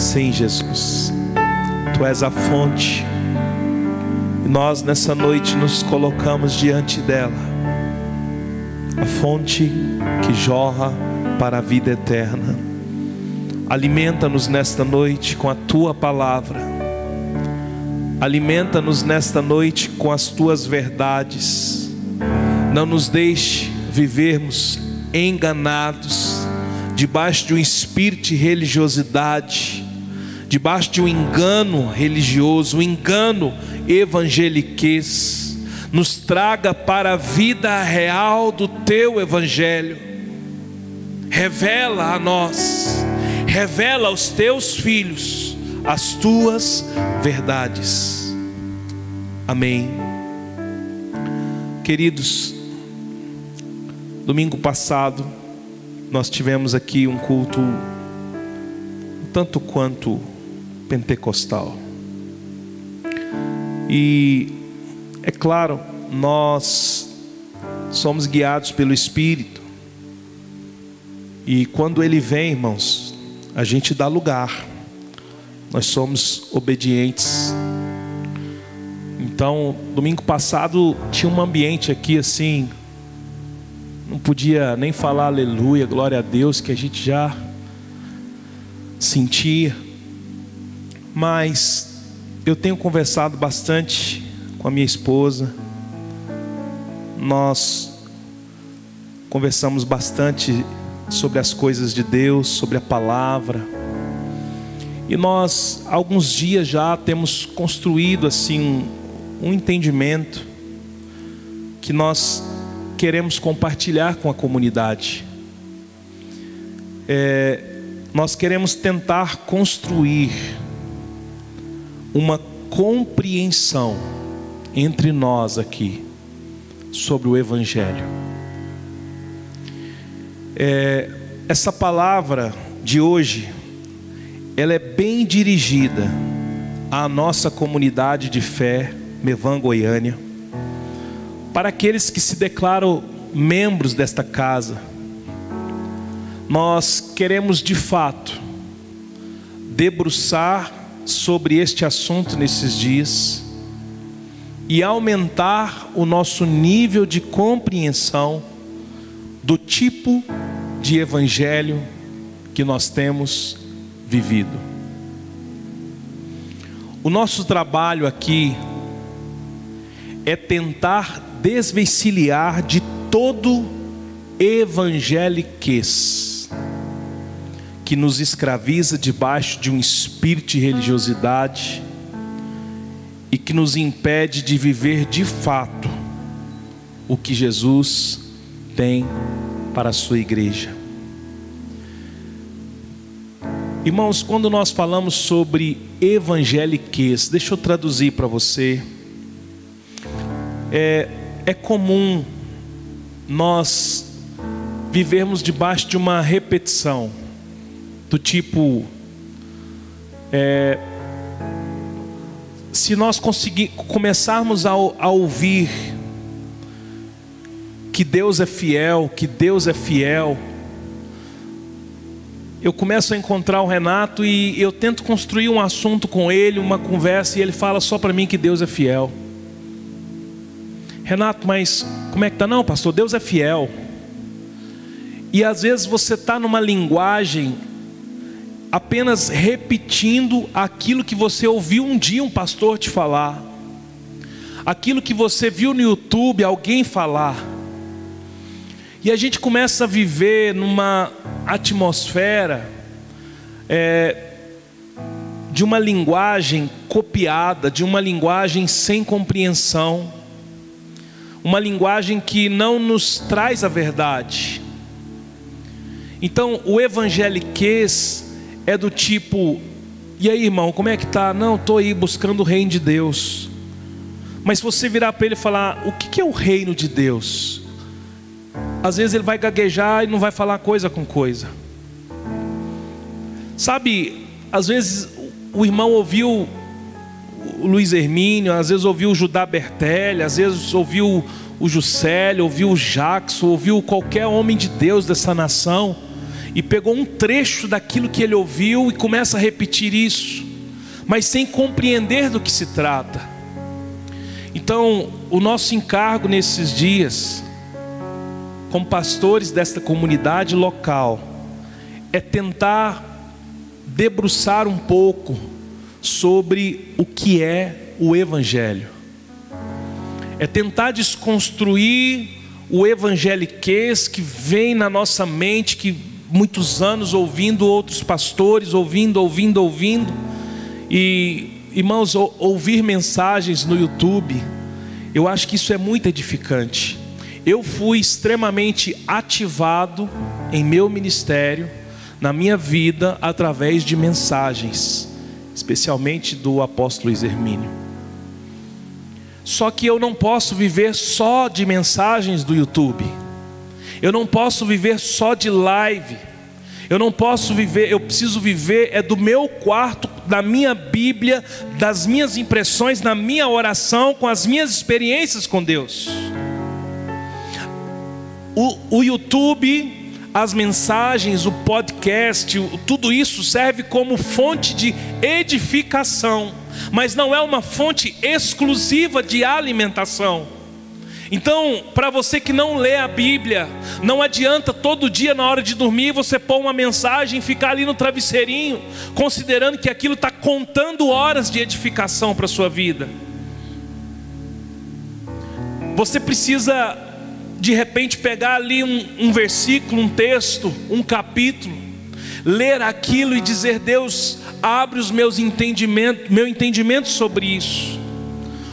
Sim, Jesus, Tu és a fonte, e nós nessa noite nos colocamos diante dela, a fonte que jorra para a vida eterna. Alimenta-nos nesta noite com a Tua palavra, alimenta-nos nesta noite com as Tuas verdades, não nos deixe vivermos enganados, debaixo de um espírito de religiosidade, debaixo de um engano religioso, um engano evangeliquez, nos traga para a vida real do teu evangelho. Revela a nós, revela aos teus filhos as tuas verdades. Amém. Queridos, domingo passado nós tivemos aqui um culto tanto quanto pentecostal. E é claro, nós somos guiados pelo Espírito. E quando ele vem, irmãos, a gente dá lugar. Nós somos obedientes. Então, domingo passado tinha um ambiente aqui assim, não podia nem falar aleluia, glória a Deus, que a gente já sentia. Mas eu tenho conversado bastante com a minha esposa. Nós conversamos bastante sobre as coisas de Deus, sobre a palavra. E nós, alguns dias já, temos construído assim um, entendimento que nós queremos compartilhar com a comunidade. É, nós queremos tentar construir uma compreensão entre nós aqui sobre o Evangelho. É, essa palavra de hoje, ela é bem dirigida à nossa comunidade de fé, Mevan Goiânia, para aqueles que se declaram membros desta casa. Nós queremos de fato debruçar sobre este assunto nesses dias e aumentar o nosso nível de compreensão do tipo de evangelho que nós temos vivido. O nosso trabalho aqui é tentar desvencilhar de todo evangeliquez que nos escraviza debaixo de um espírito de religiosidade e que nos impede de viver de fato o que Jesus tem para a sua igreja. Irmãos, quando nós falamos sobre evangeliquez, deixa eu traduzir para você. É, é comum nós vivermos debaixo de uma repetição, do tipo, é, se nós começarmos a, a ouvir que Deus é fiel, que Deus é fiel, eu começo a encontrar o Renato e eu tento construir um assunto com ele, uma conversa, e ele fala só para mim que Deus é fiel. Renato, mas como é que tá? Não, pastor, Deus é fiel. E às vezes você está numa linguagem apenas repetindo aquilo que você ouviu um dia um pastor te falar, aquilo que você viu no YouTube alguém falar. E a gente começa a viver numa atmosfera é, de uma linguagem copiada, de uma linguagem sem compreensão, uma linguagem que não nos traz a verdade. Então, o evangeliquez é do tipo: e aí, irmão, como é que tá? Não, estou aí buscando o reino de Deus. Mas se você virar para ele e falar: o que é o reino de Deus? Às vezes ele vai gaguejar e não vai falar coisa com coisa. Sabe, às vezes o irmão ouviu o Luiz Hermínio, às vezes ouviu o Judá Bertelli, às vezes ouviu o Juscelio, ouviu o Jackson, ouviu qualquer homem de Deus dessa nação e pegou um trecho daquilo que ele ouviu e começa a repetir isso, mas sem compreender do que se trata. Então, o nosso encargo nesses dias, como pastores desta comunidade local, é tentar debruçar um pouco sobre o que é o Evangelho, é tentar desconstruir o evangeliquez que vem na nossa mente, que muitos anos ouvindo outros pastores, ouvindo, ouvindo, ouvindo, e irmãos, ouvir mensagens no YouTube, eu acho que isso é muito edificante. Eu fui extremamente ativado em meu ministério, na minha vida, através de mensagens, especialmente do apóstolo Luiz Hermínio. Só que eu não posso viver só de mensagens do YouTube. Eu não posso viver só de live. Eu não posso viver, eu preciso viver é do meu quarto, da minha Bíblia, das minhas impressões, na minha oração, com as minhas experiências com Deus. O, o YouTube, as mensagens, o podcast, tudo isso serve como fonte de edificação mas não é uma fonte exclusiva de alimentação. Então, para você que não lê a Bíblia, não adianta todo dia na hora de dormir você pôr uma mensagem e ficar ali no travesseirinho, considerando que aquilo está contando horas de edificação para a sua vida. Você precisa, de repente, pegar ali um, um versículo, um texto, um capítulo, ler aquilo e dizer: Deus, abre os meus entendimentos, meu entendimento sobre isso.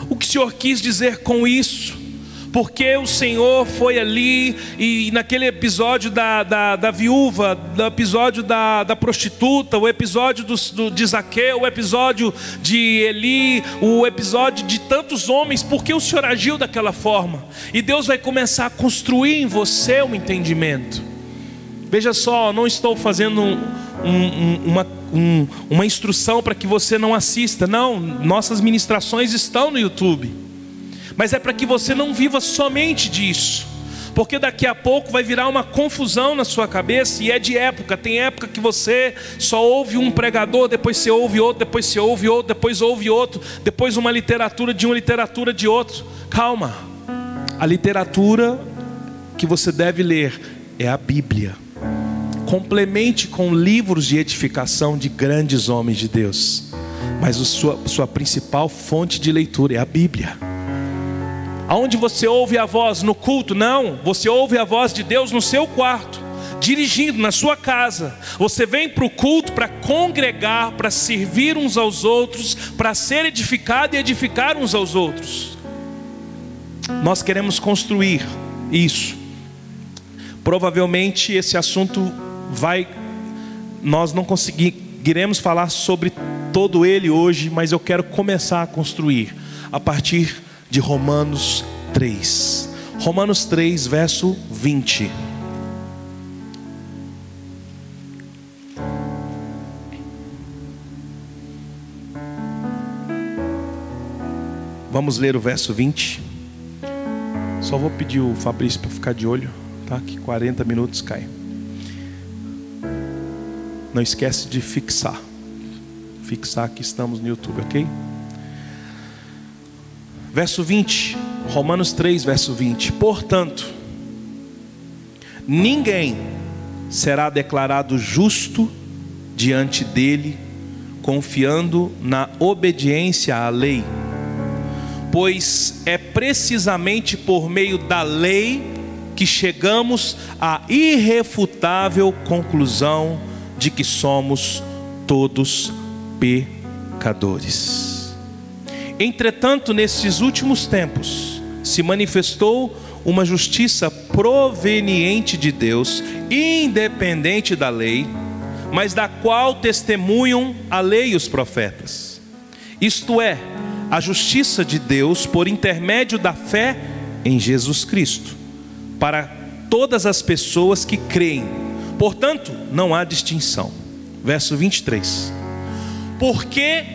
O que o Senhor quis dizer com isso? Porque o Senhor foi ali e naquele episódio da, da, da viúva, do episódio da, da prostituta, o episódio do, do, de Zaqueu, o episódio de Eli, o episódio de tantos homens, porque o Senhor agiu daquela forma? E Deus vai começar a construir em você um entendimento. Veja só, não estou fazendo um, um, uma um, uma instrução para que você não assista. Não, nossas ministrações estão no YouTube. Mas é para que você não viva somente disso. Porque daqui a pouco vai virar uma confusão na sua cabeça e é de época. Tem época que você só ouve um pregador, depois você ouve outro, depois você ouve outro, depois ouve outro, depois uma literatura de uma literatura de outro. Calma. A literatura que você deve ler é a Bíblia complemente com livros de edificação de grandes homens de Deus, mas a sua, sua principal fonte de leitura é a Bíblia. Aonde você ouve a voz no culto? Não, você ouve a voz de Deus no seu quarto, dirigindo na sua casa. Você vem para o culto para congregar, para servir uns aos outros, para ser edificado e edificar uns aos outros. Nós queremos construir isso. Provavelmente esse assunto vai nós não conseguiremos falar sobre todo ele hoje, mas eu quero começar a construir a partir de Romanos 3. Romanos 3, verso 20. Vamos ler o verso 20. Só vou pedir o Fabrício para ficar de olho, tá? Que 40 minutos cai. Não esquece de fixar. Fixar que estamos no YouTube, ok? Verso 20, Romanos 3, verso 20. Portanto, ninguém será declarado justo diante dele, confiando na obediência à lei, pois é precisamente por meio da lei que chegamos à irrefutável conclusão de que somos todos pecadores. Entretanto, nesses últimos tempos, se manifestou uma justiça proveniente de Deus, independente da lei, mas da qual testemunham a lei e os profetas. Isto é, a justiça de Deus por intermédio da fé em Jesus Cristo, para todas as pessoas que creem Portanto, não há distinção. Verso 23. Porque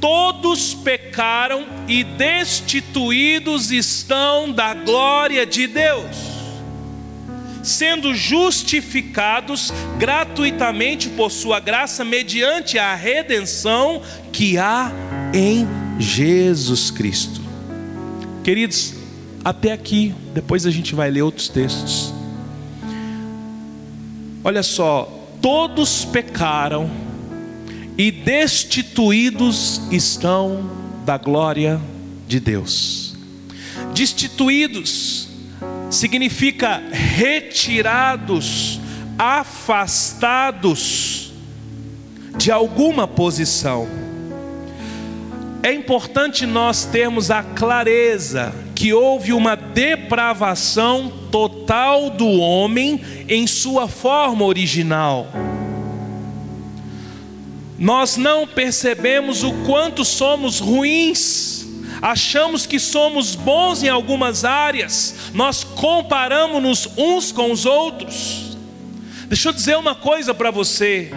todos pecaram e destituídos estão da glória de Deus. sendo justificados gratuitamente por Sua graça, mediante a redenção que há em Jesus Cristo. Queridos, até aqui, depois a gente vai ler outros textos. Olha só, todos pecaram e destituídos estão da glória de Deus. Destituídos significa retirados, afastados de alguma posição. É importante nós termos a clareza que houve uma depravação total do homem em sua forma original. Nós não percebemos o quanto somos ruins, achamos que somos bons em algumas áreas, nós comparamos-nos uns com os outros. Deixa eu dizer uma coisa para você.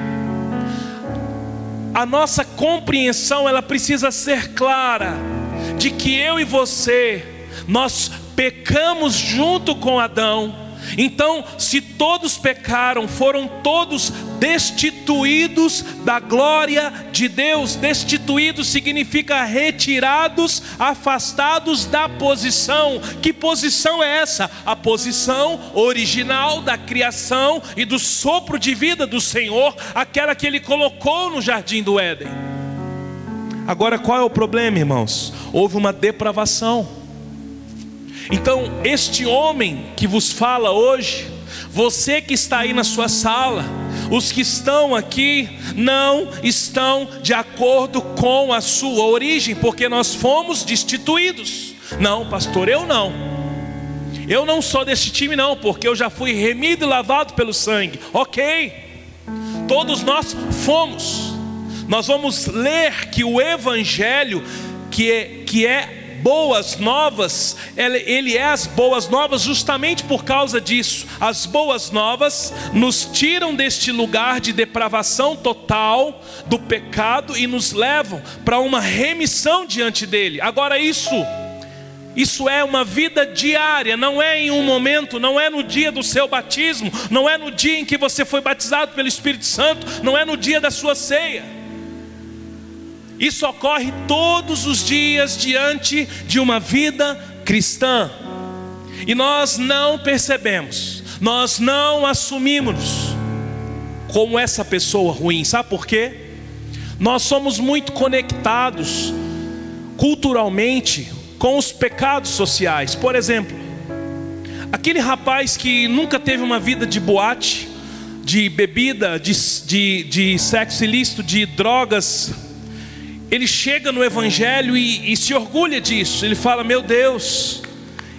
A nossa compreensão ela precisa ser clara de que eu e você nós pecamos junto com Adão. Então, se todos pecaram, foram todos destituídos da glória de Deus. Destituídos significa retirados, afastados da posição. Que posição é essa? A posição original da criação e do sopro de vida do Senhor, aquela que ele colocou no jardim do Éden. Agora, qual é o problema, irmãos? Houve uma depravação. Então, este homem que vos fala hoje, você que está aí na sua sala, os que estão aqui não estão de acordo com a sua origem, porque nós fomos destituídos. Não, pastor, eu não. Eu não sou desse time, não, porque eu já fui remido e lavado pelo sangue. Ok, todos nós fomos. Nós vamos ler que o Evangelho, que é, que é boas novas, ele é as boas novas justamente por causa disso. As boas novas nos tiram deste lugar de depravação total do pecado e nos levam para uma remissão diante dele. Agora, isso. Isso é uma vida diária, não é em um momento, não é no dia do seu batismo, não é no dia em que você foi batizado pelo Espírito Santo, não é no dia da sua ceia. Isso ocorre todos os dias diante de uma vida cristã. E nós não percebemos, nós não assumimos como essa pessoa ruim. Sabe por quê? Nós somos muito conectados culturalmente com os pecados sociais. Por exemplo, aquele rapaz que nunca teve uma vida de boate, de bebida, de, de, de sexo ilícito, de drogas ele chega no Evangelho e, e se orgulha disso. Ele fala: Meu Deus,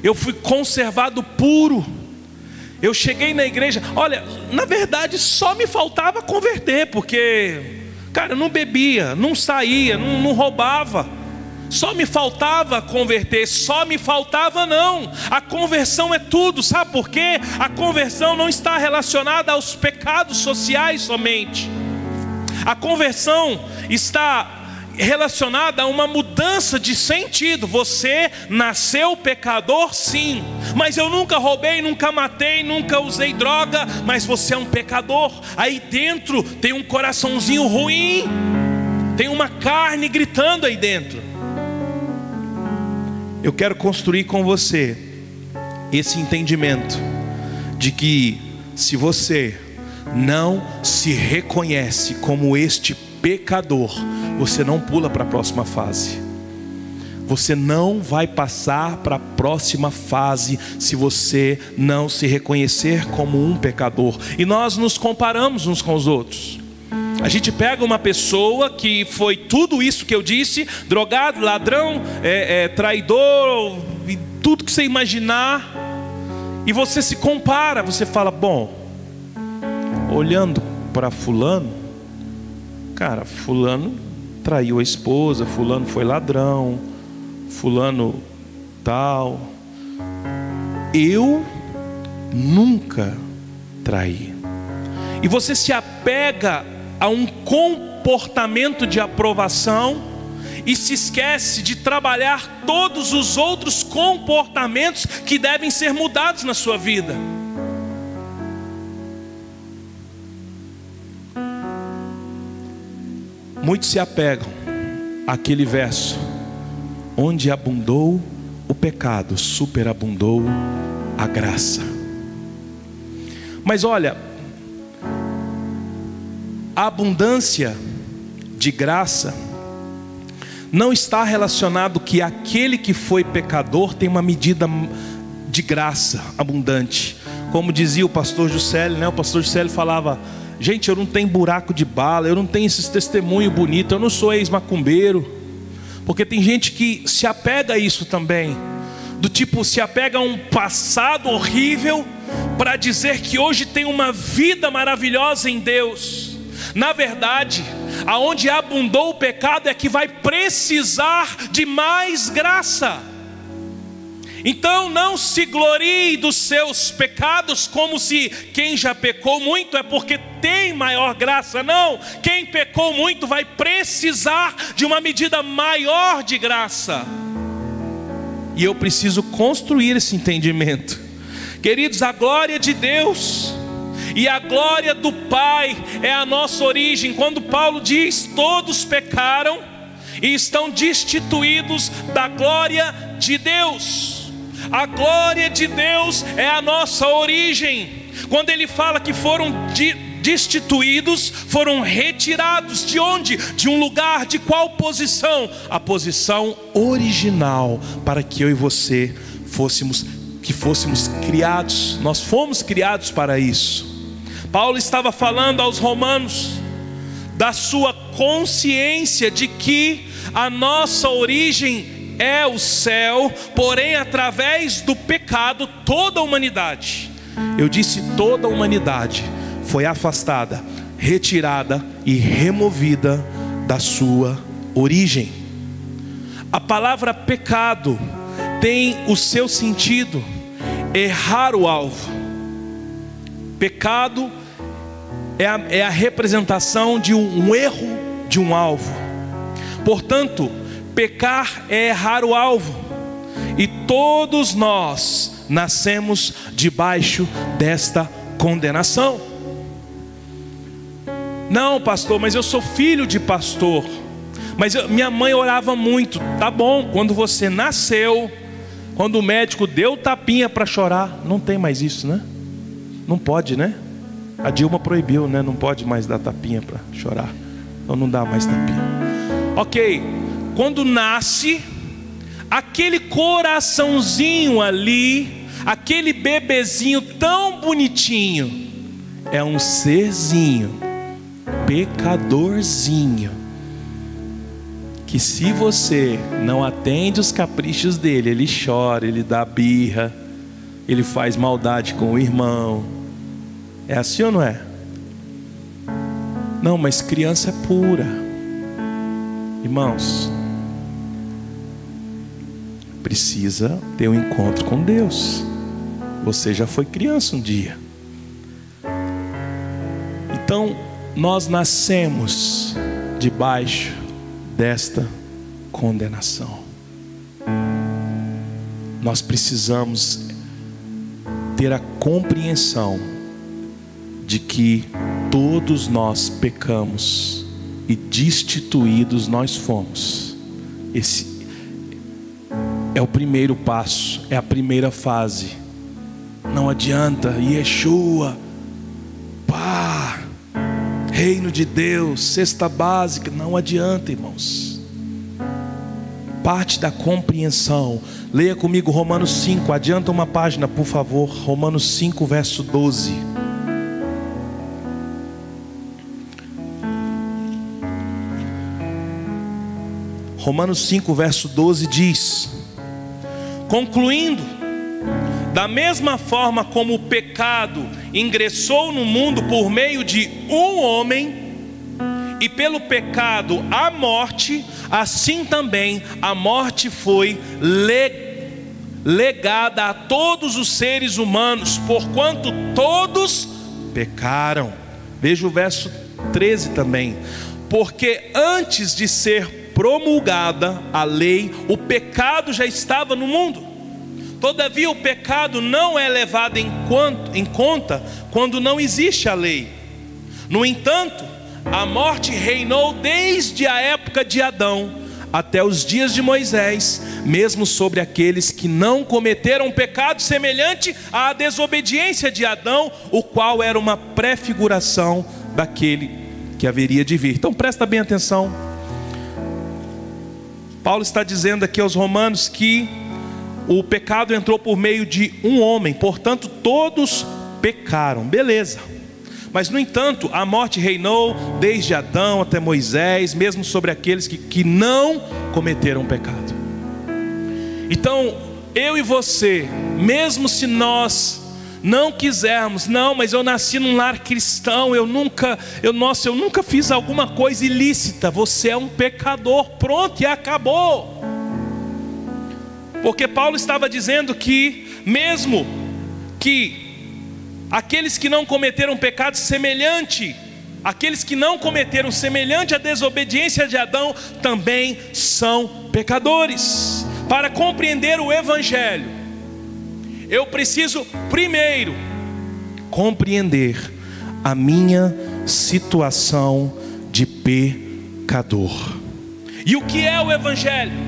eu fui conservado puro. Eu cheguei na igreja, olha, na verdade só me faltava converter, porque, cara, eu não bebia, não saía, não, não roubava. Só me faltava converter, só me faltava não. A conversão é tudo, sabe por quê? A conversão não está relacionada aos pecados sociais somente. A conversão está relacionada a uma mudança de sentido. Você nasceu pecador, sim, mas eu nunca roubei, nunca matei, nunca usei droga, mas você é um pecador. Aí dentro tem um coraçãozinho ruim, tem uma carne gritando aí dentro. Eu quero construir com você esse entendimento de que se você não se reconhece como este pecador, você não pula para a próxima fase. Você não vai passar para a próxima fase se você não se reconhecer como um pecador. E nós nos comparamos uns com os outros. A gente pega uma pessoa que foi tudo isso que eu disse: drogado, ladrão, é, é, traidor, tudo que você imaginar, e você se compara, você fala: bom, olhando para Fulano, Cara, fulano traiu a esposa, fulano foi ladrão, fulano tal. Eu nunca traí. E você se apega a um comportamento de aprovação e se esquece de trabalhar todos os outros comportamentos que devem ser mudados na sua vida. Muitos se apegam àquele verso: onde abundou o pecado, superabundou a graça. Mas olha, a abundância de graça não está relacionado que aquele que foi pecador tem uma medida de graça abundante. Como dizia o pastor Juscelio, né? O pastor Juscelio falava: "Gente, eu não tenho buraco de bala, eu não tenho esses testemunho bonito, eu não sou ex-macumbeiro". Porque tem gente que se apega a isso também. Do tipo, se apega a um passado horrível para dizer que hoje tem uma vida maravilhosa em Deus. Na verdade, aonde abundou o pecado é que vai precisar de mais graça. Então não se glorie dos seus pecados como se quem já pecou muito é porque tem maior graça. Não, quem pecou muito vai precisar de uma medida maior de graça. E eu preciso construir esse entendimento. Queridos, a glória de Deus e a glória do Pai é a nossa origem. Quando Paulo diz: todos pecaram e estão destituídos da glória de Deus. A glória de Deus é a nossa origem. Quando ele fala que foram destituídos, foram retirados de onde? De um lugar, de qual posição? A posição original para que eu e você fôssemos que fôssemos criados. Nós fomos criados para isso. Paulo estava falando aos romanos da sua consciência de que a nossa origem é o céu, porém, através do pecado, toda a humanidade, eu disse toda a humanidade, foi afastada, retirada e removida da sua origem. A palavra pecado tem o seu sentido errar o alvo. Pecado é a, é a representação de um, erro de um alvo. Portanto, pecar é errar o alvo. E todos nós nascemos debaixo desta condenação. Não, pastor, mas eu sou filho de pastor. Mas eu, minha mãe orava muito. Tá bom, quando você nasceu, quando o médico deu tapinha para chorar, não tem mais isso, né? Não pode, né? A Dilma proibiu, né? Não pode mais dar tapinha para chorar. Então não dá mais tapinha. Ok, quando nasce, aquele coraçãozinho ali, aquele bebezinho tão bonitinho, é um serzinho, pecadorzinho, que se você não atende os caprichos dele, ele chora, ele dá birra, ele faz maldade com o irmão, é assim ou não é? Não, mas criança é pura. Irmãos, precisa ter um encontro com Deus. Você já foi criança um dia. Então, nós nascemos debaixo desta condenação. Nós precisamos ter a compreensão de que todos nós pecamos e destituídos nós fomos. Esse é o primeiro passo, é a primeira fase. Não adianta, Yeshua, pá, reino de Deus, cesta básica, não adianta, irmãos. Parte da compreensão. Leia comigo Romanos 5, adianta uma página, por favor. Romanos 5, verso 12. Romanos 5, verso 12 diz: Concluindo, da mesma forma como o pecado ingressou no mundo por meio de um homem, e pelo pecado a morte, assim também a morte foi legada a todos os seres humanos, porquanto todos pecaram. Veja o verso 13 também. Porque antes de ser promulgada a lei, o pecado já estava no mundo. Todavia, o pecado não é levado em, quanto, em conta quando não existe a lei. No entanto, a morte reinou desde a época de Adão até os dias de Moisés, mesmo sobre aqueles que não cometeram pecado semelhante à desobediência de Adão, o qual era uma prefiguração daquele que haveria de vir. Então presta bem atenção. Paulo está dizendo aqui aos romanos que o pecado entrou por meio de um homem, portanto todos pecaram. Beleza. Mas, no entanto, a morte reinou desde Adão até Moisés, mesmo sobre aqueles que, que não cometeram pecado. Então, eu e você, mesmo se nós não quisermos, não, mas eu nasci num lar cristão, eu nunca, eu nossa, eu nunca fiz alguma coisa ilícita. Você é um pecador, pronto e acabou. Porque Paulo estava dizendo que mesmo que aqueles que não cometeram pecado semelhante, aqueles que não cometeram semelhante à desobediência de Adão, também são pecadores. Para compreender o Evangelho, eu preciso primeiro compreender a minha situação de pecador. E o que é o Evangelho?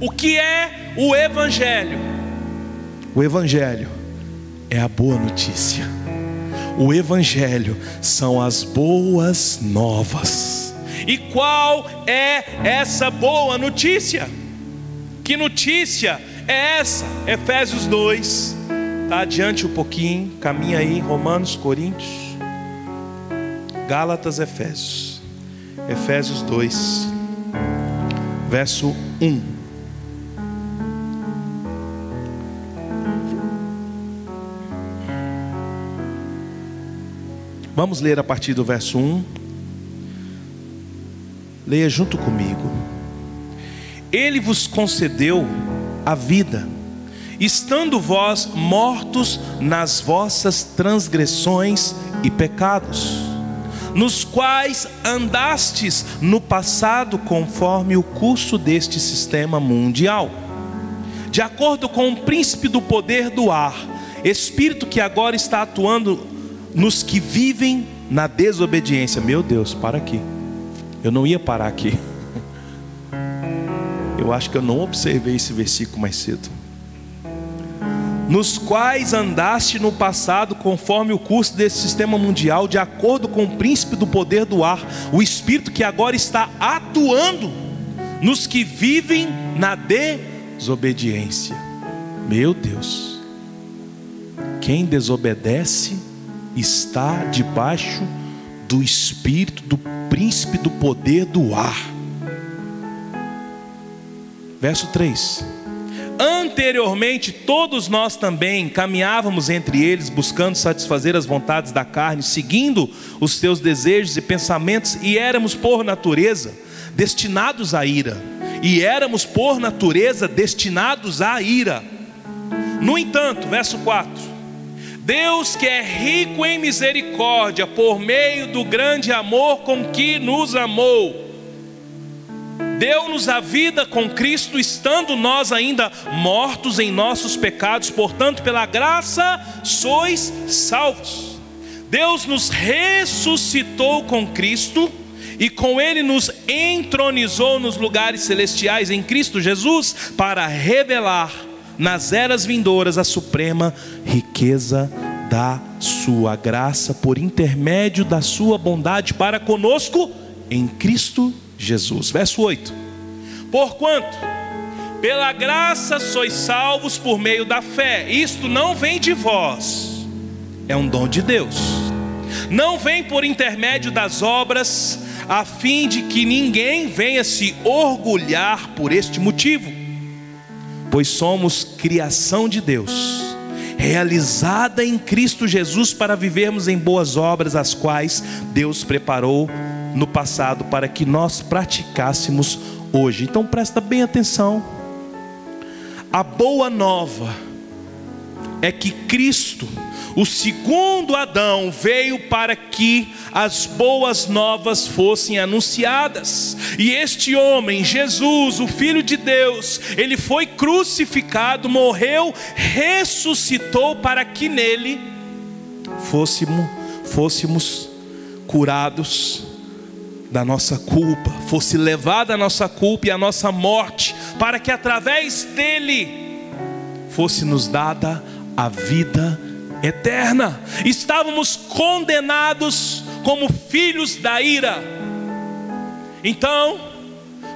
O que é o Evangelho? O Evangelho é a boa notícia. O Evangelho são as boas novas. E qual é essa boa notícia? Que notícia é essa? Efésios 2, está adiante um pouquinho, caminha aí, Romanos, Coríntios, Gálatas, Efésios. Efésios 2, verso 1. Vamos ler a partir do verso 1. Leia junto comigo. Ele vos concedeu a vida, estando vós mortos nas vossas transgressões e pecados, nos quais andastes no passado conforme o curso deste sistema mundial, de acordo com o príncipe do poder do ar, espírito que agora está atuando nos que vivem na desobediência. Meu Deus, para aqui. Eu não ia parar aqui. Eu acho que eu não observei esse versículo mais cedo. Nos quais andaste no passado, conforme o curso desse sistema mundial, de acordo com o príncipe do poder do ar, o espírito que agora está atuando nos que vivem na desobediência. Meu Deus, quem desobedece, está debaixo do espírito do príncipe do poder do ar. Verso 3. Anteriormente, todos nós também caminhávamos entre eles, buscando satisfazer as vontades da carne, seguindo os seus desejos e pensamentos, e éramos por natureza destinados à ira. E éramos por natureza destinados à ira. No entanto, verso 4 Deus que é rico em misericórdia, por meio do grande amor com que nos amou, deu-nos a vida com Cristo, estando nós ainda mortos em nossos pecados, portanto, pela graça sois salvos. Deus nos ressuscitou com Cristo e com Ele nos entronizou nos lugares celestiais em Cristo Jesus para revelar nas eras vindouras a suprema riqueza da sua graça por intermédio da sua bondade para conosco em Cristo Jesus. Verso 8. Porquanto pela graça sois salvos por meio da fé. Isto não vem de vós, é um dom de Deus. Não vem por intermédio das obras, a fim de que ninguém venha se orgulhar por este motivo pois somos criação de Deus, realizada em Cristo Jesus para vivermos em boas obras, as quais Deus preparou no passado para que nós praticássemos hoje. Então presta bem atenção. A boa nova é que Cristo o segundo Adão veio para que as boas novas fossem anunciadas. E este homem, Jesus, o Filho de Deus, ele foi crucificado, morreu, ressuscitou para que nele fôssemos, fôssemos curados da nossa culpa, fosse levada a nossa culpa e a nossa morte, para que através dele fosse nos dada a vida eterna. Estávamos condenados como filhos da ira. Então,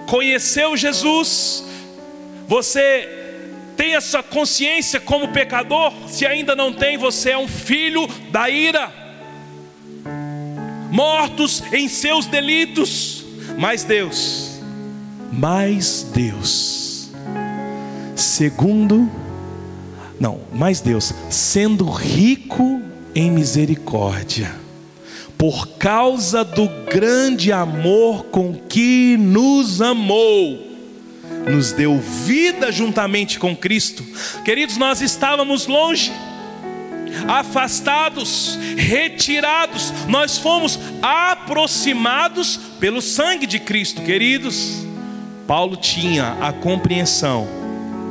conheceu Jesus, você tem essa consciência como pecador? Se ainda não tem, você é um filho da ira mortos em seus delitos. Mas Deus, mais Deus, segundo, não, mais Deus, sendo rico em misericórdia, por causa do grande amor com que nos amou, nos deu vida juntamente com Cristo. Queridos, nós estávamos longe, afastados, retirados, nós fomos aproximados pelo sangue de Cristo, queridos. Paulo tinha a compreensão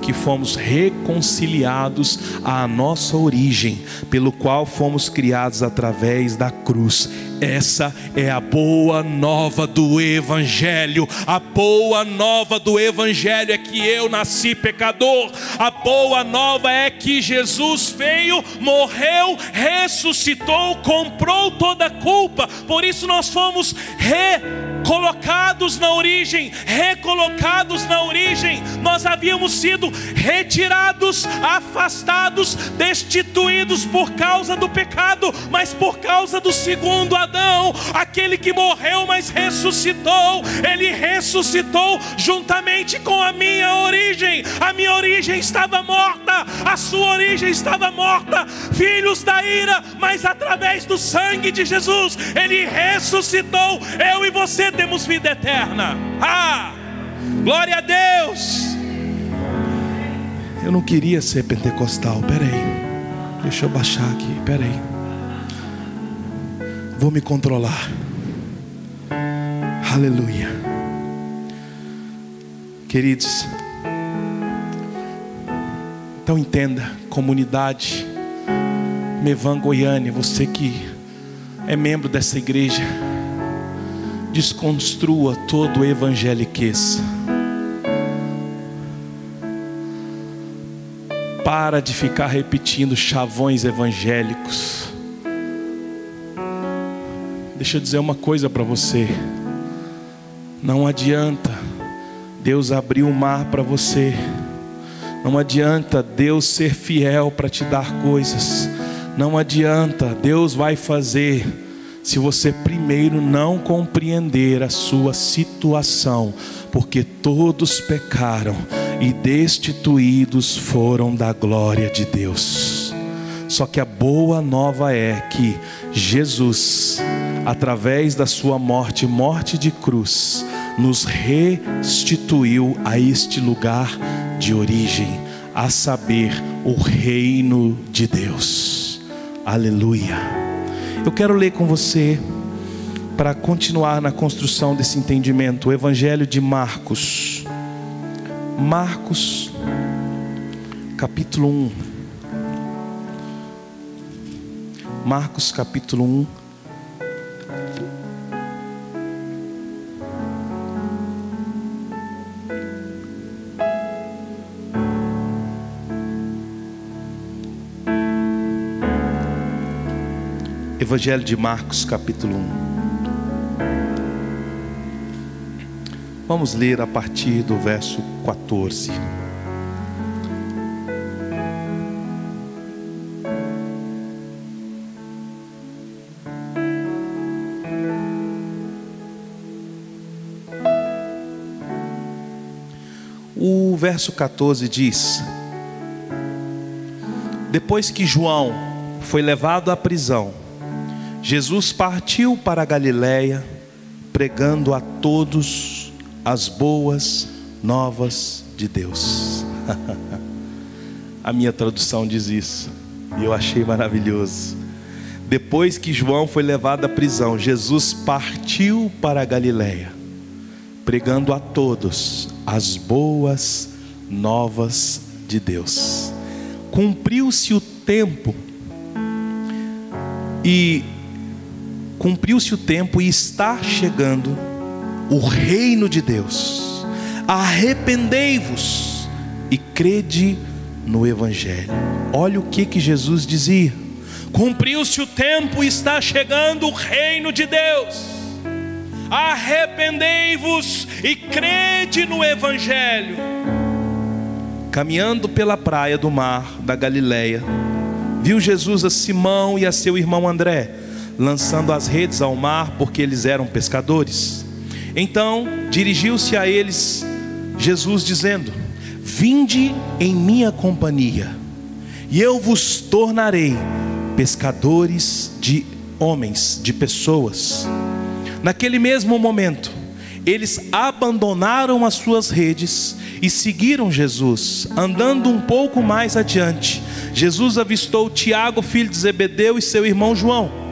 que fomos reconciliados à nossa origem, pelo qual fomos criados através da cruz. Essa é a boa nova do Evangelho. A boa nova do Evangelho é que eu nasci pecador. A boa nova é que Jesus veio, morreu, ressuscitou, comprou toda a culpa. Por isso nós fomos reconciliados colocados na origem, recolocados na origem. Nós havíamos sido retirados, afastados, destituídos por causa do pecado, mas por causa do segundo Adão, aquele que morreu, mas ressuscitou. Ele ressuscitou juntamente com a minha origem. A minha origem estava morta, a sua origem estava morta, filhos da ira, mas através do sangue de Jesus, ele ressuscitou. Eu e você temos vida eterna. Ah! Glória a Deus! Eu não queria ser pentecostal, peraí. Deixa eu baixar aqui, peraí. Vou me controlar. Aleluia. Queridos, então entenda, comunidade Mevan Goiânia, você que é membro dessa igreja, desconstrua todo o evangeliquez. Para de ficar repetindo chavões evangélicos. Deixa eu dizer uma coisa para você. Não adianta Deus abrir o mar para você. Não adianta Deus ser fiel para te dar coisas. Não adianta, Deus vai fazer se você primeiro não compreender a sua situação, porque todos pecaram e destituídos foram da glória de Deus. Só que a boa nova é que Jesus, através da sua morte, morte de cruz, nos restituiu a este lugar de origem, a saber, o reino de Deus. Aleluia. Eu quero ler com você, para continuar na construção desse entendimento, o Evangelho de Marcos. Marcos, capítulo 1. Marcos, capítulo 1. Evangelho de Marcos, capítulo 1. Vamos ler a partir do verso 14. O verso 14 diz: Depois que João foi levado à prisão, Jesus partiu para a Galiléia, pregando a todos as boas novas de Deus. a minha tradução diz isso, e eu achei maravilhoso. Depois que João foi levado à prisão, Jesus partiu para a Galiléia, pregando a todos as boas novas de Deus. Cumpriu-se o tempo e cumpriu-se o tempo e está chegando o reino de Deus. Arrependei-vos e crede no Evangelho. Olha o que, que Jesus dizia: cumpriu-se o tempo e está chegando o reino de Deus. Arrependei-vos e crede no Evangelho. Caminhando pela praia do mar da Galileia, viu Jesus a Simão e a seu irmão André, lançando as redes ao mar, porque eles eram pescadores. Então dirigiu-se a eles Jesus, dizendo: Vinde em minha companhia, e eu vos tornarei pescadores de homens, de pessoas. Naquele mesmo momento, eles abandonaram as suas redes e seguiram Jesus. Andando um pouco mais adiante, Jesus avistou Tiago, filho de Zebedeu, e seu irmão João.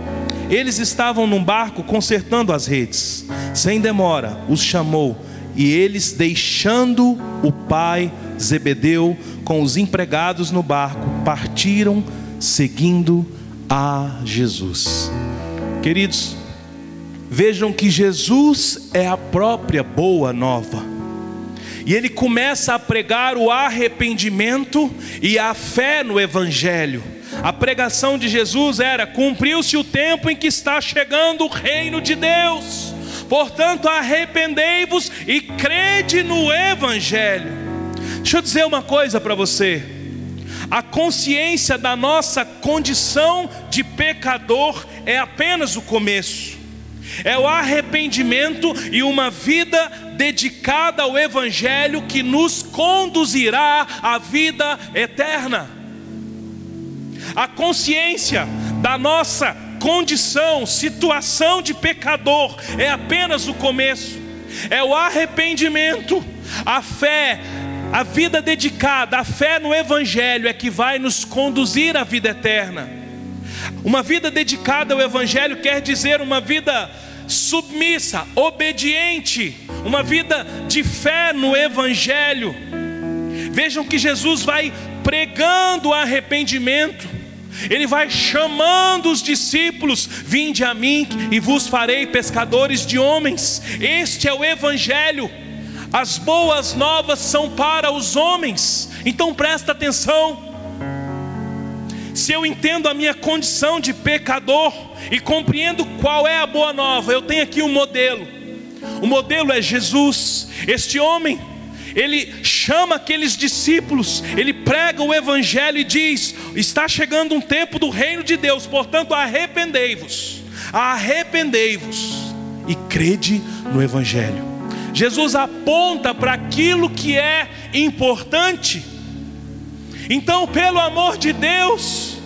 Eles estavam num barco consertando as redes. Sem demora, os chamou e eles, deixando o pai Zebedeu com os empregados no barco, partiram seguindo a Jesus. Queridos, vejam que Jesus é a própria boa nova. E ele começa a pregar o arrependimento e a fé no Evangelho. A pregação de Jesus era: cumpriu-se o tempo em que está chegando o reino de Deus. Portanto, arrependei-vos e crede no Evangelho. Deixa eu dizer uma coisa para você. A consciência da nossa condição de pecador é apenas o começo. É o arrependimento e uma vida dedicada ao Evangelho que nos conduzirá à vida eterna. A consciência da nossa condição, situação de pecador é apenas o começo, é o arrependimento, a fé, a vida dedicada, a fé no Evangelho é que vai nos conduzir à vida eterna. Uma vida dedicada ao Evangelho quer dizer uma vida submissa, obediente, uma vida de fé no Evangelho. Vejam que Jesus vai pregando arrependimento, ele vai chamando os discípulos: Vinde a mim e vos farei pescadores de homens. Este é o Evangelho. As boas novas são para os homens. Então presta atenção. Se eu entendo a minha condição de pecador e compreendo qual é a boa nova, eu tenho aqui um modelo. O modelo é Jesus, este homem ele chama aqueles discípulos, ele prega o evangelho e diz: está chegando um tempo do reino de Deus, portanto, arrependei-vos, arrependei-vos e crede no evangelho. Jesus aponta para aquilo que é importante. Então, pelo amor de Deus,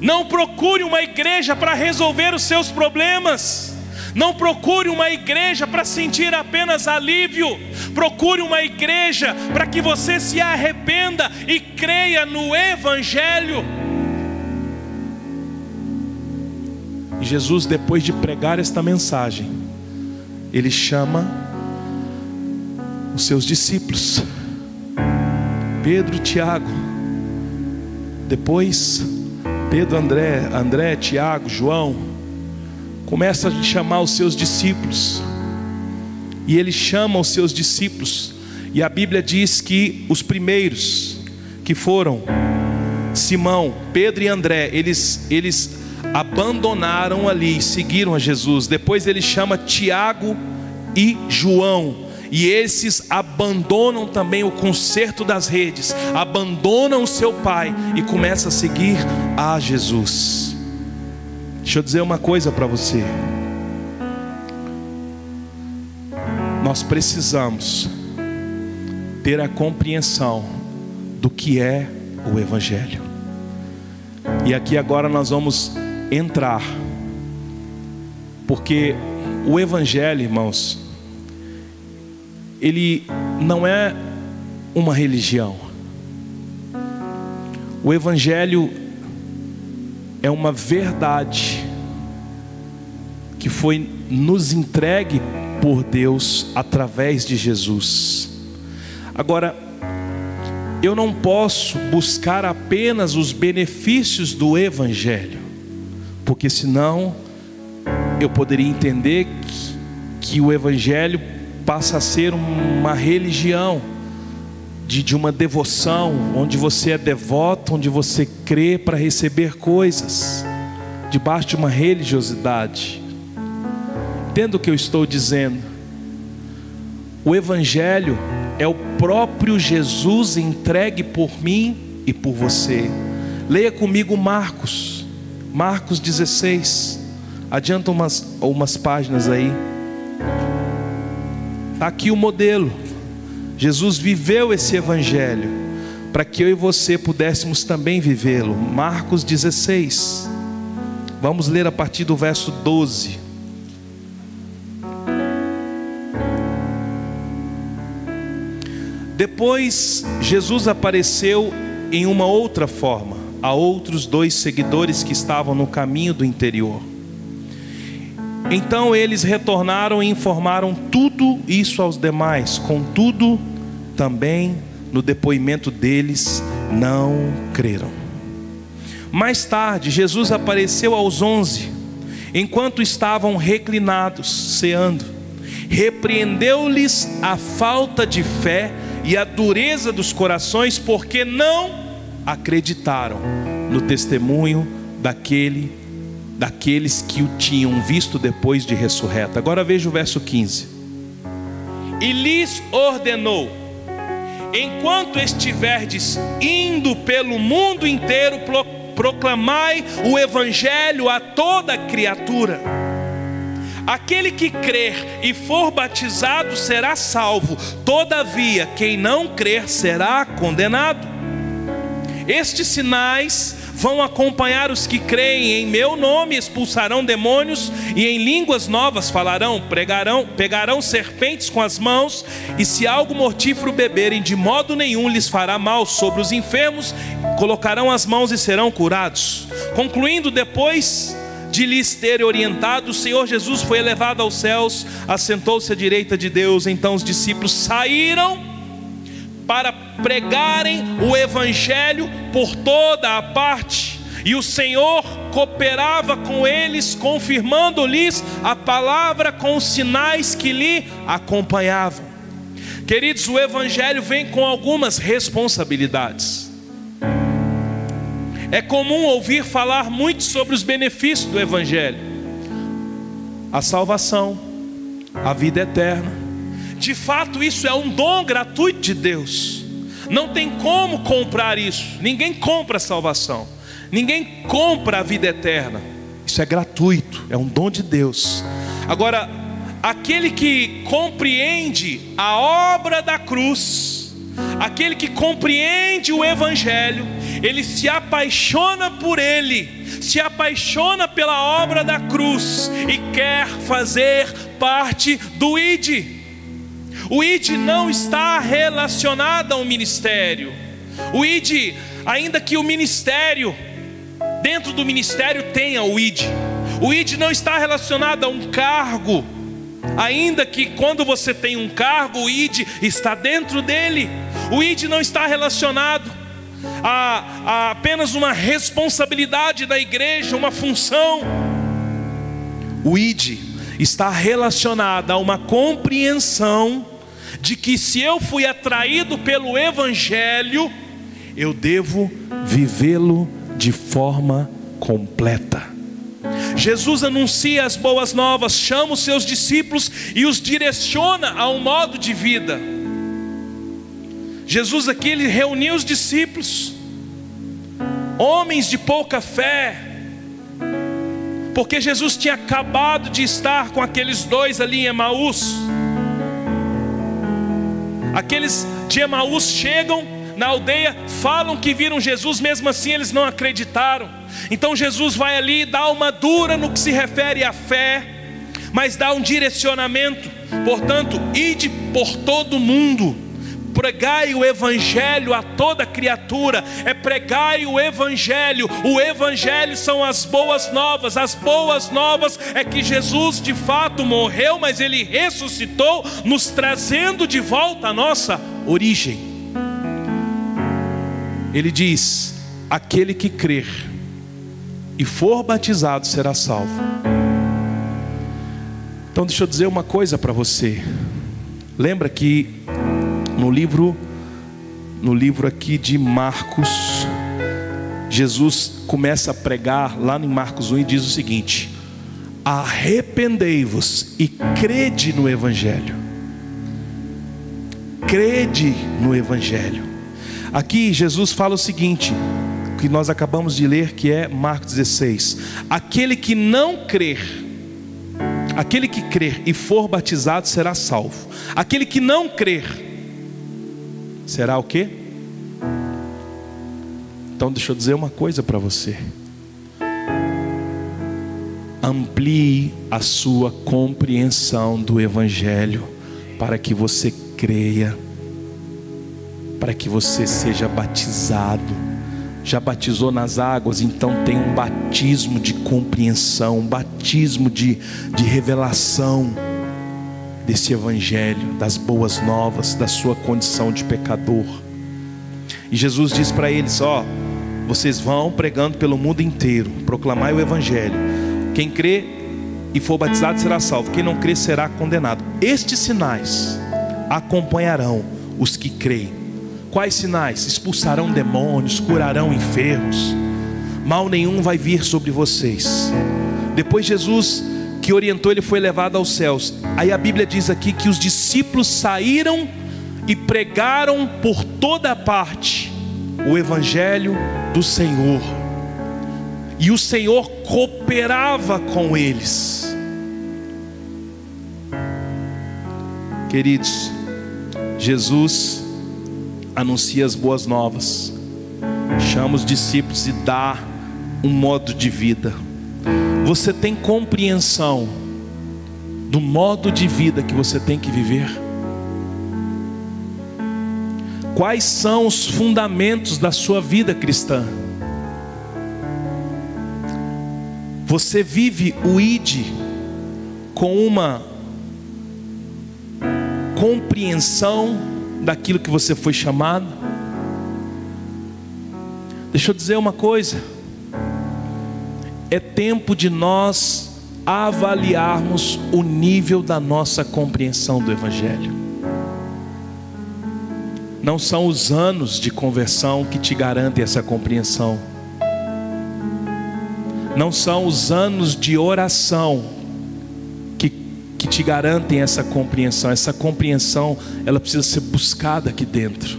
não procure uma igreja para resolver os seus problemas. Não procure uma igreja para sentir apenas alívio. Procure uma igreja para que você se arrependa e creia no Evangelho. Jesus, depois de pregar esta mensagem, ele chama os seus discípulos, Pedro Tiago. Depois, Pedro, André, André, Tiago, João começa a chamar os seus discípulos. E ele chama os seus discípulos. E a Bíblia diz que os primeiros que foram Simão, Pedro e André, eles eles abandonaram ali e seguiram a Jesus. Depois ele chama Tiago e João. E esses abandonam também o conserto das redes, abandonam o seu pai e começam a seguir a Jesus. Deixa eu dizer uma coisa para você. Nós precisamos ter a compreensão do que é o Evangelho. E aqui agora nós vamos entrar, porque o Evangelho, irmãos, ele não é uma religião. O Evangelho é uma verdade que foi nos entregue por Deus através de Jesus. Agora, eu não posso buscar apenas os benefícios do Evangelho, porque senão eu poderia entender que, que o Evangelho passa a ser uma religião, de, de uma devoção, onde você é devoto, onde você crê para receber coisas, debaixo de uma religiosidade. Entenda o que eu estou dizendo. O Evangelho é o próprio Jesus entregue por mim e por você. Leia comigo Marcos, Marcos 16. Adianta umas, umas páginas aí. Está aqui o modelo. Jesus viveu esse evangelho para que eu e você pudéssemos também vivê-lo. Marcos 16. Vamos ler a partir do verso 12. Depois, Jesus apareceu em uma outra forma a outros dois seguidores que estavam no caminho do interior. Então eles retornaram e informaram tudo isso aos demais, contudo, também no depoimento deles não creram. Mais tarde, Jesus apareceu aos onze, enquanto estavam reclinados, ceando, repreendeu-lhes a falta de fé e a dureza dos corações, porque não acreditaram no testemunho daquele daqueles que o tinham visto depois de ressurreto. Agora veja o verso 15. E lhes ordenou: enquanto estiverdes indo pelo mundo inteiro, proclamai o evangelho a toda criatura. Aquele que crer e for batizado será salvo, todavia, quem não crer será condenado. Estes sinais vão acompanhar os que creem em meu nome, expulsarão demônios e em línguas novas falarão, pregarão, pegarão serpentes com as mãos, e se algo mortífero beberem, de modo nenhum lhes fará mal sobre os enfermos, colocarão as mãos e serão curados. Concluindo depois de lhes ter orientado, o Senhor Jesus foi elevado aos céus, assentou-se à direita de Deus. Então os discípulos saíram para pregarem o Evangelho por toda a parte, e o Senhor cooperava com eles, confirmando-lhes a palavra com os sinais que lhe acompanhavam. Queridos, o Evangelho vem com algumas responsabilidades. É comum ouvir falar muito sobre os benefícios do Evangelho: a salvação, a vida eterna de fato, isso é um dom gratuito de Deus. Não tem como comprar isso. Ninguém compra salvação. Ninguém compra a vida eterna. Isso é gratuito, é um dom de Deus. Agora, aquele que compreende a obra da cruz, aquele que compreende o Evangelho, ele se apaixona por ele, se apaixona pela obra da cruz e quer fazer parte do ID. O ID não está relacionado ao ministério. O ID, ainda que o ministério, dentro do ministério tenha o ID. O ID não está relacionado a um cargo, ainda que quando você tem um cargo, o ID está dentro dele. O ID não está relacionado a, a apenas uma responsabilidade da igreja, uma função. O ID está relacionado a uma compreensão de que se eu fui atraído pelo Evangelho, eu devo vivê-lo de forma completa. Jesus anuncia as boas novas, chama os seus discípulos e os direciona a um modo de vida. Jesus aqui ele reuniu os discípulos, homens de pouca fé, porque Jesus tinha acabado de estar com aqueles dois ali em Emaús. Aqueles de Emaús chegam na aldeia, falam que viram Jesus, mesmo assim eles não acreditaram. Então Jesus vai ali e dá uma dura no que se refere à fé, mas dá um direcionamento. Portanto, ide por todo mundo pregai o Evangelho a toda criatura, é pregai o Evangelho. O Evangelho são as boas novas, as boas novas é que Jesus de fato morreu, mas ele ressuscitou, nos trazendo de volta a nossa origem. Ele diz: aquele que crer e for batizado será salvo. Então deixa eu dizer uma coisa para você. Lembra que no livro no livro aqui de Marcos, Jesus começa a pregar lá em Marcos 1 e diz o seguinte: Arrependei-vos e crede no evangelho. Crede no evangelho. Aqui Jesus fala o seguinte, que nós acabamos de ler, que é Marcos 16: Aquele que não crer, aquele que crer e for batizado será salvo. Aquele que não crer será o quê? Então deixa eu dizer uma coisa para você. Amplie a sua compreensão do evangelho para que você creia, para que você seja batizado já batizou nas águas, então tem um batismo de compreensão, um batismo de, de revelação desse Evangelho, das boas novas, da sua condição de pecador. E Jesus diz para eles: Ó, vocês vão pregando pelo mundo inteiro, proclamai o Evangelho. Quem crê e for batizado será salvo, quem não crê será condenado. Estes sinais acompanharão os que creem. Quais sinais? Expulsarão demônios, curarão enfermos, mal nenhum vai vir sobre vocês. Depois Jesus, que orientou, ele foi levado aos céus. Aí a Bíblia diz aqui que os discípulos saíram e pregaram por toda parte o Evangelho do Senhor. E o Senhor cooperava com eles. Queridos, Jesus anuncia as boas novas, chama os discípulos e dá um modo de vida. Você tem compreensão do modo de vida que você tem que viver? Quais são os fundamentos da sua vida cristã? Você vive o ID com uma compreensão daquilo que você foi chamado. Deixa eu dizer uma coisa. É tempo de nós avaliarmos o nível da nossa compreensão do Evangelho. Não são os anos de conversão que te garantem essa compreensão. Não são os anos de oração que te garantem essa compreensão. Essa compreensão, ela precisa ser buscada aqui dentro,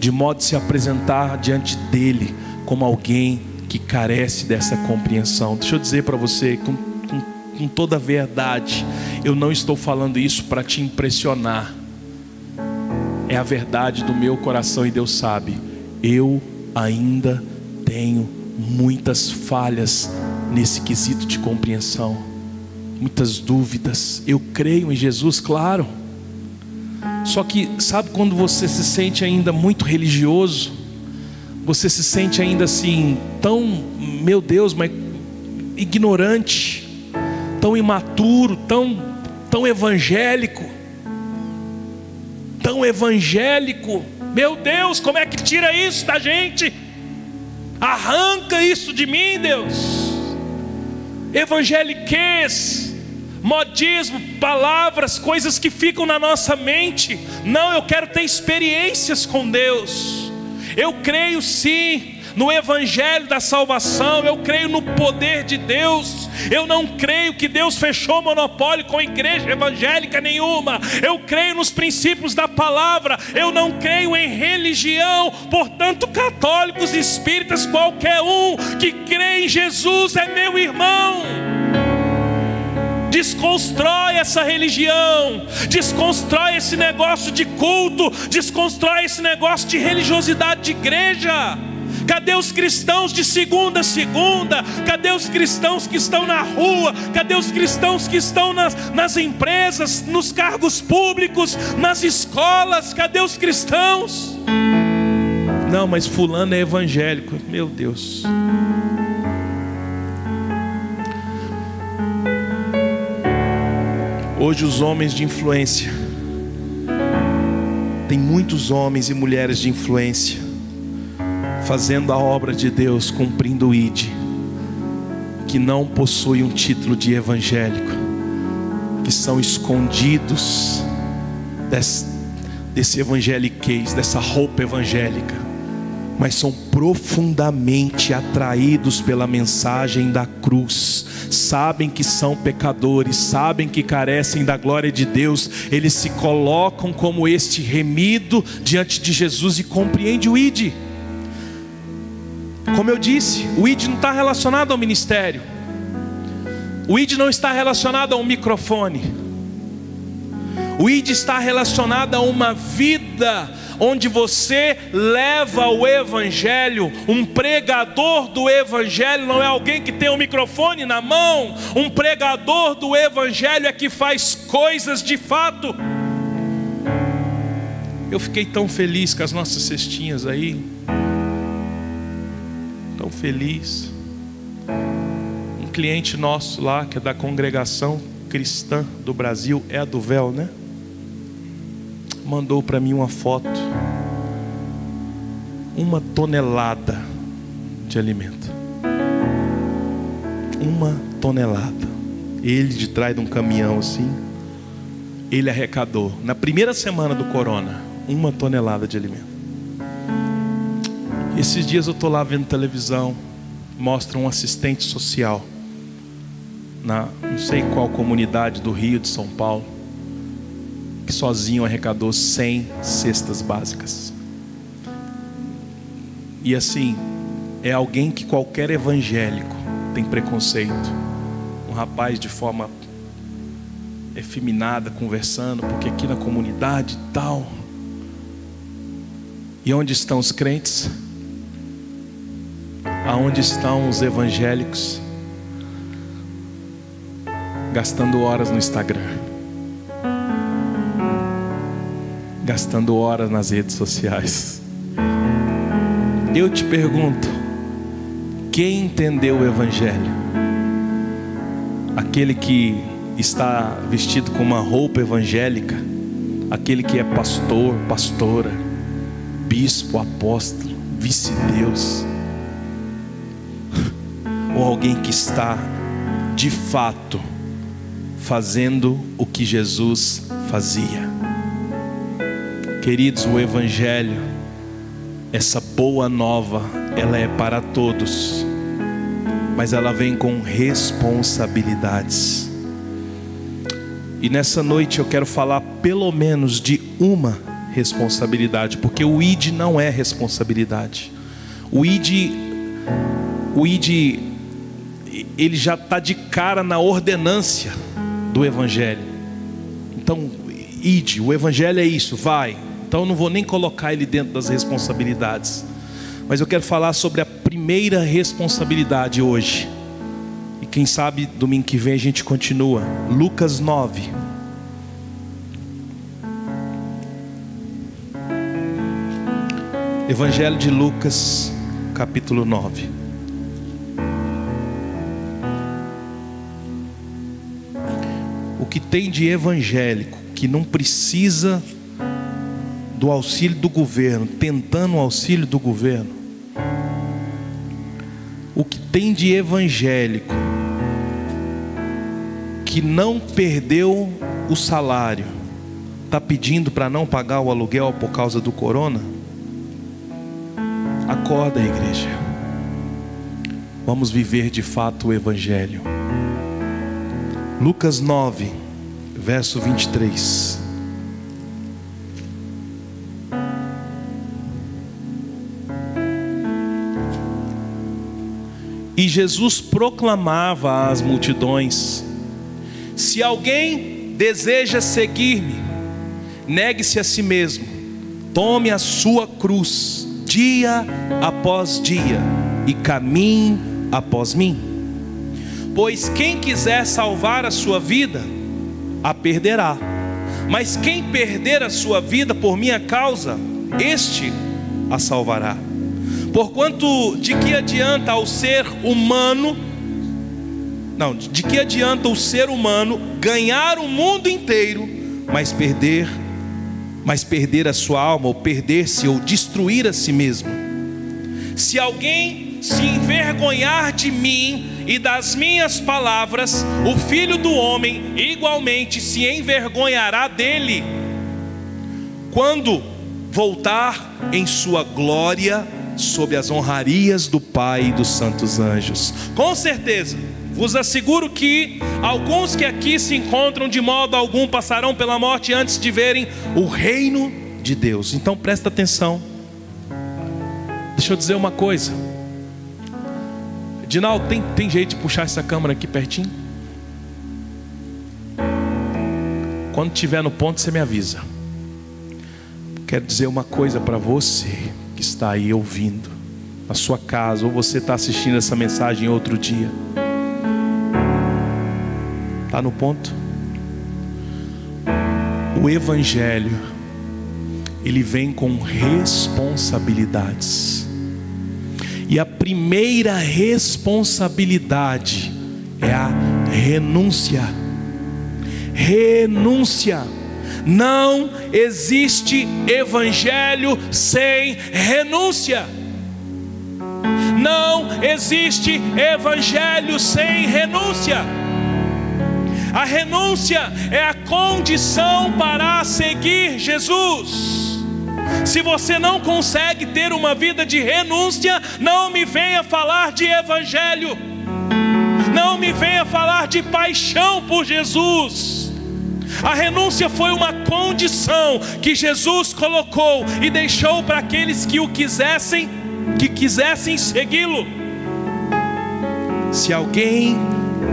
de modo a se apresentar diante dele como alguém que carece dessa compreensão. Deixa eu dizer para você com, com, com toda a verdade, eu não estou falando isso para te impressionar. É a verdade do meu coração e Deus sabe. Eu ainda tenho muitas falhas nesse quesito de compreensão muitas dúvidas. Eu creio em Jesus, claro. Só que, sabe quando você se sente ainda muito religioso? Você se sente ainda assim, tão, meu Deus, mas ignorante, tão imaturo, tão, tão evangélico, tão evangélico. Meu Deus, como é que tira isso da gente? Arranca isso de mim, Deus. Evangeliquez modismo, palavras, coisas que ficam na nossa mente. Não, eu quero ter experiências com Deus. Eu creio sim no Evangelho da salvação, eu creio no poder de Deus. Eu não creio que Deus fechou monopólio com igreja evangélica nenhuma. Eu creio nos princípios da palavra. Eu não creio em religião. Portanto, católicos, espíritas, qualquer um que crê em Jesus é meu irmão desconstrói essa religião, desconstrói esse negócio de culto, desconstrói esse negócio de religiosidade de igreja. Cadê os cristãos de segunda a segunda? Cadê os cristãos que estão na rua? Cadê os cristãos que estão nas, nas empresas, nos cargos públicos, nas escolas? Cadê os cristãos? Não, mas Fulano é evangélico. Meu Deus. Hoje os homens de influência. Tem muitos homens e mulheres de influência fazendo a obra de Deus, cumprindo o ID, que não possui um título de evangélico, que são escondidos desse, desse evangeliquez, dessa roupa evangélica, mas são profundamente atraídos pela mensagem da cruz, sabem que são pecadores, sabem que carecem da glória de Deus, eles se colocam como este remido diante de Jesus e compreende o ID. Como eu disse, o ID não está relacionado ao ministério, o ID não está relacionado a um microfone. O ID está relacionado a uma vida onde você leva o Evangelho. Um pregador do Evangelho não é alguém que tem um microfone na mão. Um pregador do Evangelho é que faz coisas de fato. Eu fiquei tão feliz com as nossas cestinhas aí. Tão feliz. Um cliente nosso lá, que é da congregação cristã do Brasil, é a do véu, né? Mandou para mim uma foto. Uma tonelada de alimento. Uma tonelada. Ele de trás de um caminhão assim. Ele arrecadou, na primeira semana do corona, uma tonelada de alimento. Esses dias eu estou lá vendo televisão, mostra um assistente social na não sei qual comunidade do Rio de São Paulo que sozinho arrecadou 100 cestas básicas. E assim, é alguém que qualquer evangélico tem preconceito. Um rapaz de forma efeminada conversando, porque aqui na comunidade tal. E onde estão os crentes? Aonde estão os evangélicos? Gastando horas no Instagram gastando horas nas redes sociais. Eu te pergunto: quem entendeu o Evangelho? Aquele que está vestido com uma roupa evangélica, aquele que é pastor, pastora, bispo, apóstolo, vice-deus, ou alguém que está de fato fazendo o que Jesus fazia. Queridos, o Evangelho, essa boa nova, ela é para todos, mas ela vem com responsabilidades. E nessa noite eu quero falar pelo menos de uma responsabilidade, porque o ID não é responsabilidade. O ID, o ID, ele já está de cara na ordenância do Evangelho. Então, ID, o Evangelho é isso, vai, então eu não vou nem colocar ele dentro das responsabilidades. Mas eu quero falar sobre a primeira responsabilidade hoje. E quem sabe domingo que vem a gente continua. Lucas 9. Evangelho de Lucas, capítulo 9. O que tem de evangélico que não precisa do auxílio do governo, tentando o auxílio do governo. O que tem de evangélico que não perdeu o salário, está pedindo para não pagar o aluguel por causa do corona? Acorda, igreja. Vamos viver de fato o Evangelho. Lucas 9, verso 23. E Jesus proclamava às multidões: Se alguém deseja seguir-me, negue-se a si mesmo, tome a sua cruz, dia após dia, e caminhe após mim. Pois quem quiser salvar a sua vida, a perderá. Mas quem perder a sua vida por minha causa, este a salvará. Porquanto de que adianta ao ser humano, não, de que adianta o ser humano ganhar o mundo inteiro, mas perder, mas perder a sua alma, ou perder-se, ou destruir a si mesmo? Se alguém se envergonhar de mim e das minhas palavras, o filho do homem igualmente se envergonhará dele, quando voltar em sua glória sob as honrarias do Pai e dos santos anjos. Com certeza, vos asseguro que alguns que aqui se encontram de modo algum passarão pela morte antes de verem o reino de Deus. Então presta atenção. Deixa eu dizer uma coisa. Dinaldo, tem, tem jeito de puxar essa câmera aqui pertinho? Quando tiver no ponto, você me avisa. Quero dizer uma coisa para você que está aí ouvindo, na sua casa, ou você está assistindo essa mensagem outro dia. Está no ponto? O Evangelho, ele vem com responsabilidades. E a primeira responsabilidade é a renúncia. Renúncia. Não existe evangelho sem renúncia. Não existe evangelho sem renúncia. A renúncia é a condição para seguir Jesus. Se você não consegue ter uma vida de renúncia, não me venha falar de evangelho, não me venha falar de paixão por Jesus. A renúncia foi uma condição que Jesus colocou e deixou para aqueles que o quisessem, que quisessem segui-lo. Se alguém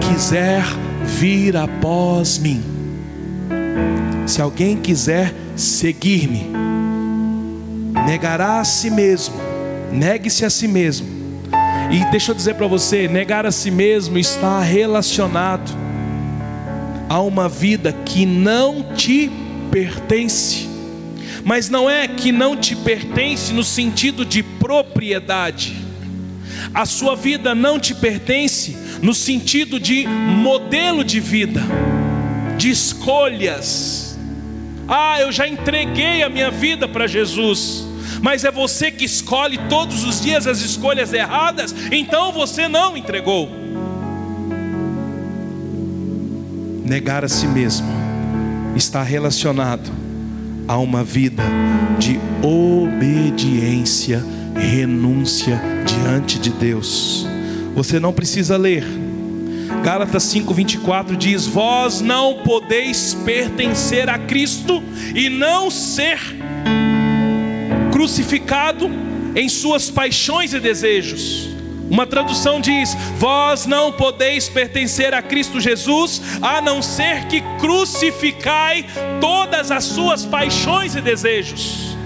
quiser vir após mim. Se alguém quiser seguir-me, negará a si mesmo, negue-se a si mesmo. E deixa eu dizer para você: negar a si mesmo está relacionado a uma vida que não te pertence. Mas não é que não te pertence no sentido de propriedade. A sua vida não te pertence no sentido de modelo de vida, de escolhas. Ah, eu já entreguei a minha vida para Jesus, mas é você que escolhe todos os dias as escolhas erradas, então você não entregou. Negar a si mesmo está relacionado a uma vida de obediência, renúncia diante de Deus. Você não precisa ler. Gálatas 5:24 diz: Vós não podeis pertencer a Cristo e não ser crucificado em suas paixões e desejos. Uma tradução diz: Vós não podeis pertencer a Cristo Jesus, a não ser que crucificai todas as suas paixões e desejos.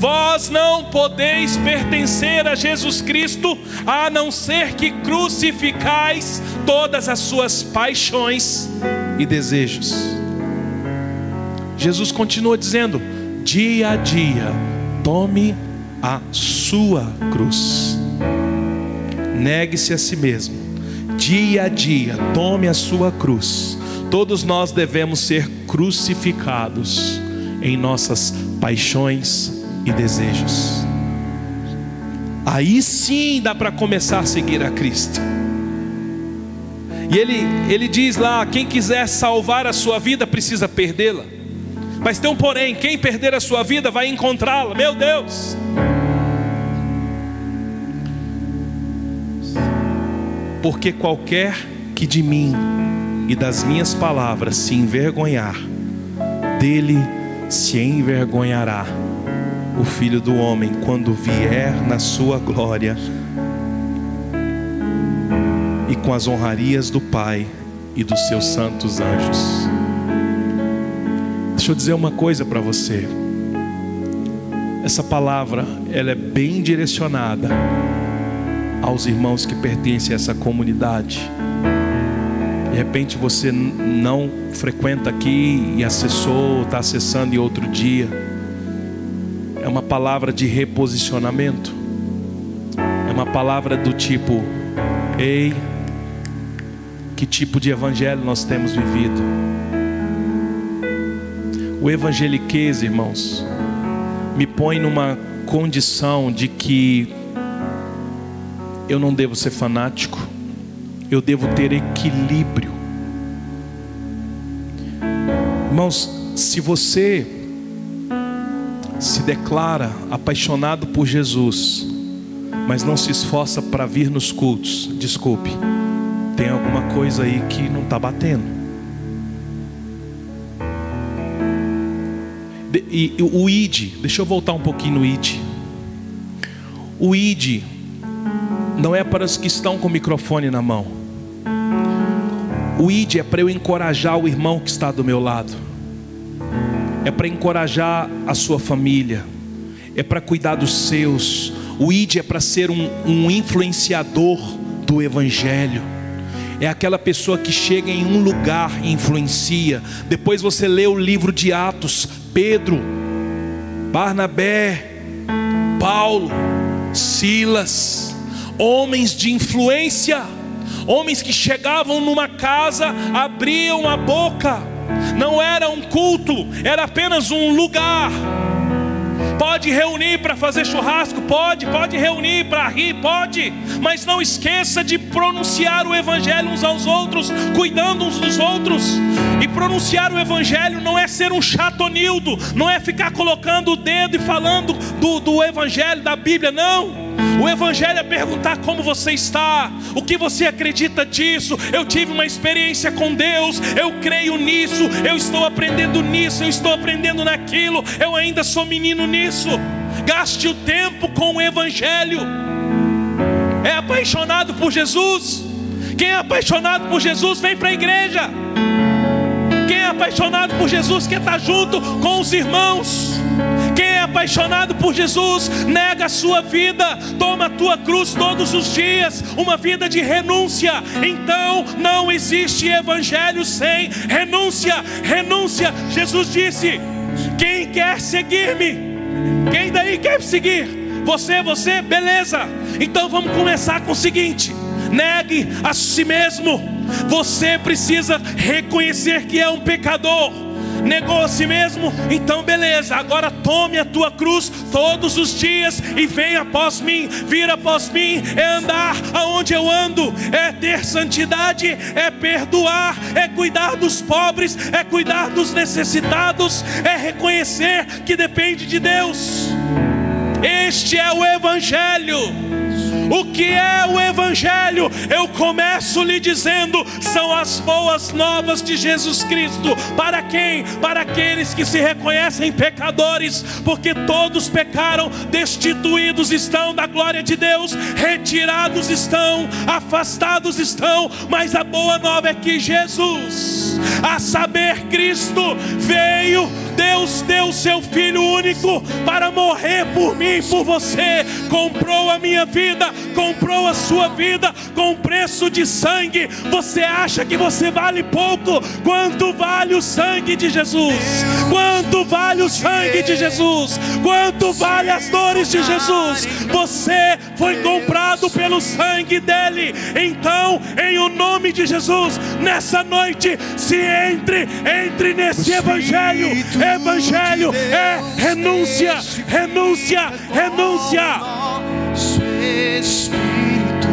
Vós não podeis pertencer a Jesus Cristo, a não ser que crucificais todas as suas paixões e desejos. Jesus continua dizendo: dia a dia, tome a sua cruz, negue-se a si mesmo, dia a dia, tome a sua cruz. Todos nós devemos ser crucificados em nossas paixões e desejos. Aí sim dá para começar a seguir a Cristo. E ele, ele diz lá: quem quiser salvar a sua vida precisa perdê-la. Mas tem um porém: quem perder a sua vida vai encontrá-la. Meu Deus! Porque qualquer que de mim e das minhas palavras se envergonhar, dele se envergonhará o Filho do Homem quando vier na sua glória e com as honrarias do Pai e dos seus santos anjos. Deixa eu dizer uma coisa para você. Essa palavra, ela é bem direcionada aos irmãos que pertencem a essa comunidade. De repente você não frequenta aqui e acessou, está acessando em outro dia é uma palavra de reposicionamento, é uma palavra do tipo: ei, que tipo de evangelho nós temos vivido? O evangeliquez, irmãos, me põe numa condição de que eu não devo ser fanático, eu devo ter equilíbrio. Irmãos, se você se declara apaixonado por Jesus, mas não se esforça para vir nos cultos, desculpe, tem alguma coisa aí que não está batendo. E, o ID, deixa eu voltar um pouquinho no ID. O ID não é para os que estão com o microfone na mão. O ID é para eu encorajar o irmão que está do meu lado, é para encorajar a sua família, é para cuidar dos seus. O ID é para ser um, um influenciador do Evangelho é aquela pessoa que chega em um lugar e influencia. Depois você lê o livro de Atos, Pedro, Barnabé, Paulo, Silas, homens de influência, homens que chegavam numa casa, abriam a boca, não era um culto, era apenas um lugar Pode reunir para fazer churrasco, pode, pode reunir para rir, pode, mas não esqueça de pronunciar o Evangelho uns aos outros, cuidando uns dos outros. E pronunciar o Evangelho não é ser um chatonildo, não é ficar colocando o dedo e falando do, do Evangelho, da Bíblia, não. O Evangelho é perguntar como você está, o que você acredita disso. Eu tive uma experiência com Deus, eu creio nisso, eu estou aprendendo nisso, eu estou aprendendo naquilo, eu ainda sou menino nisso. Gaste o tempo com o Evangelho. É apaixonado por Jesus? Quem é apaixonado por Jesus, vem para a igreja. Quem é apaixonado por Jesus, quer estar junto com os irmãos. Quem é apaixonado por Jesus, nega a sua vida, toma a tua cruz todos os dias, uma vida de renúncia. Então não existe evangelho sem renúncia. Renúncia. Jesus disse: Quem quer seguir-me? Quem daí quer seguir? Você, você, beleza. Então vamos começar com o seguinte: negue a si mesmo você precisa reconhecer que é um pecador. Negou a si mesmo? Então beleza, agora tome a tua cruz todos os dias e venha após mim. Vir após mim é andar aonde eu ando, é ter santidade, é perdoar, é cuidar dos pobres, é cuidar dos necessitados, é reconhecer que depende de Deus. Este é o Evangelho. O que é o Evangelho? Eu começo lhe dizendo: são as boas novas de Jesus Cristo. Para quem? Para aqueles que se reconhecem pecadores, porque todos pecaram, destituídos estão da glória de Deus, retirados estão, afastados estão. Mas a boa nova é que Jesus, a saber, Cristo, veio Deus deu seu Filho único para morrer por mim e por você, comprou a minha vida, comprou a sua vida com preço de sangue. Você acha que você vale pouco? Quanto vale o sangue de Jesus? Quanto vale o sangue de Jesus? Quanto vale as dores de Jesus? Você foi comprado pelo sangue dele. Então, em o nome de Jesus, nessa noite, se entre, entre nesse evangelho Evangelho é renúncia, renúncia, renúncia. Espírito,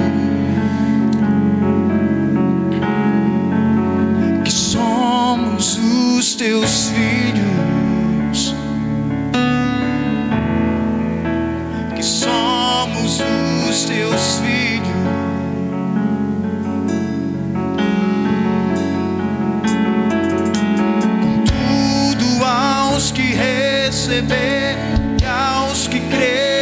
que somos os teus filhos, que somos os teus filhos. Receber e aos que creram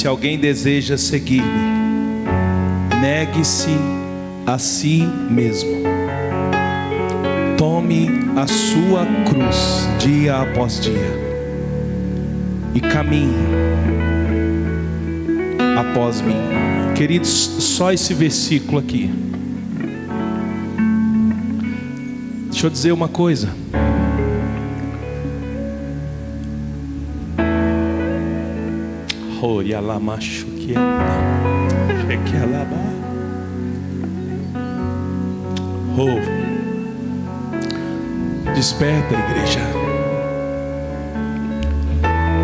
se alguém deseja seguir-me, negue-se a si mesmo. Tome a sua cruz dia após dia e caminhe após mim. Queridos, só esse versículo aqui. Deixa eu dizer uma coisa. Oh. Desperta, igreja.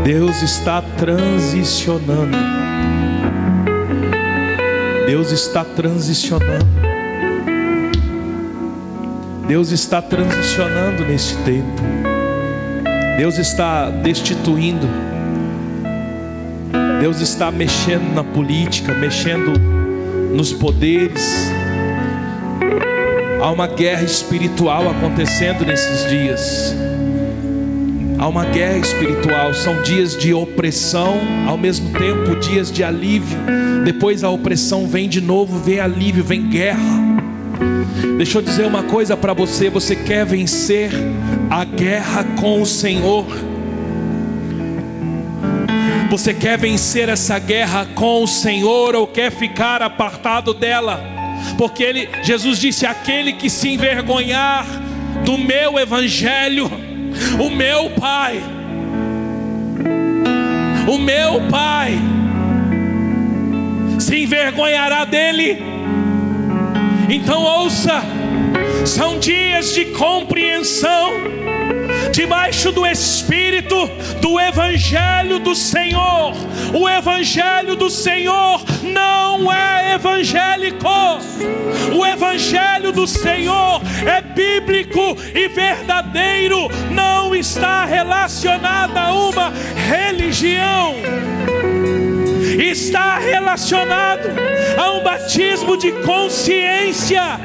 Deus está transicionando. Deus está transicionando. Deus está transicionando neste tempo. Deus está destituindo. Deus está mexendo na política, mexendo nos poderes. Há uma guerra espiritual acontecendo nesses dias. Há uma guerra espiritual, são dias de opressão, ao mesmo tempo dias de alívio. Depois a opressão vem de novo, vem alívio, vem guerra. Deixa eu dizer uma coisa para você: você quer vencer a guerra com o Senhor? Você quer vencer essa guerra com o Senhor ou quer ficar apartado dela? Porque ele, Jesus disse: aquele que se envergonhar do meu evangelho, o meu Pai, o meu Pai, se envergonhará dele. Então ouça, são dias de compreensão, debaixo do Espírito do Evangelho do Senhor. O Evangelho do Senhor não é evangélico, o Evangelho do Senhor é bíblico e verdadeiro, não está relacionado a uma religião. Está relacionado a um batismo de consciência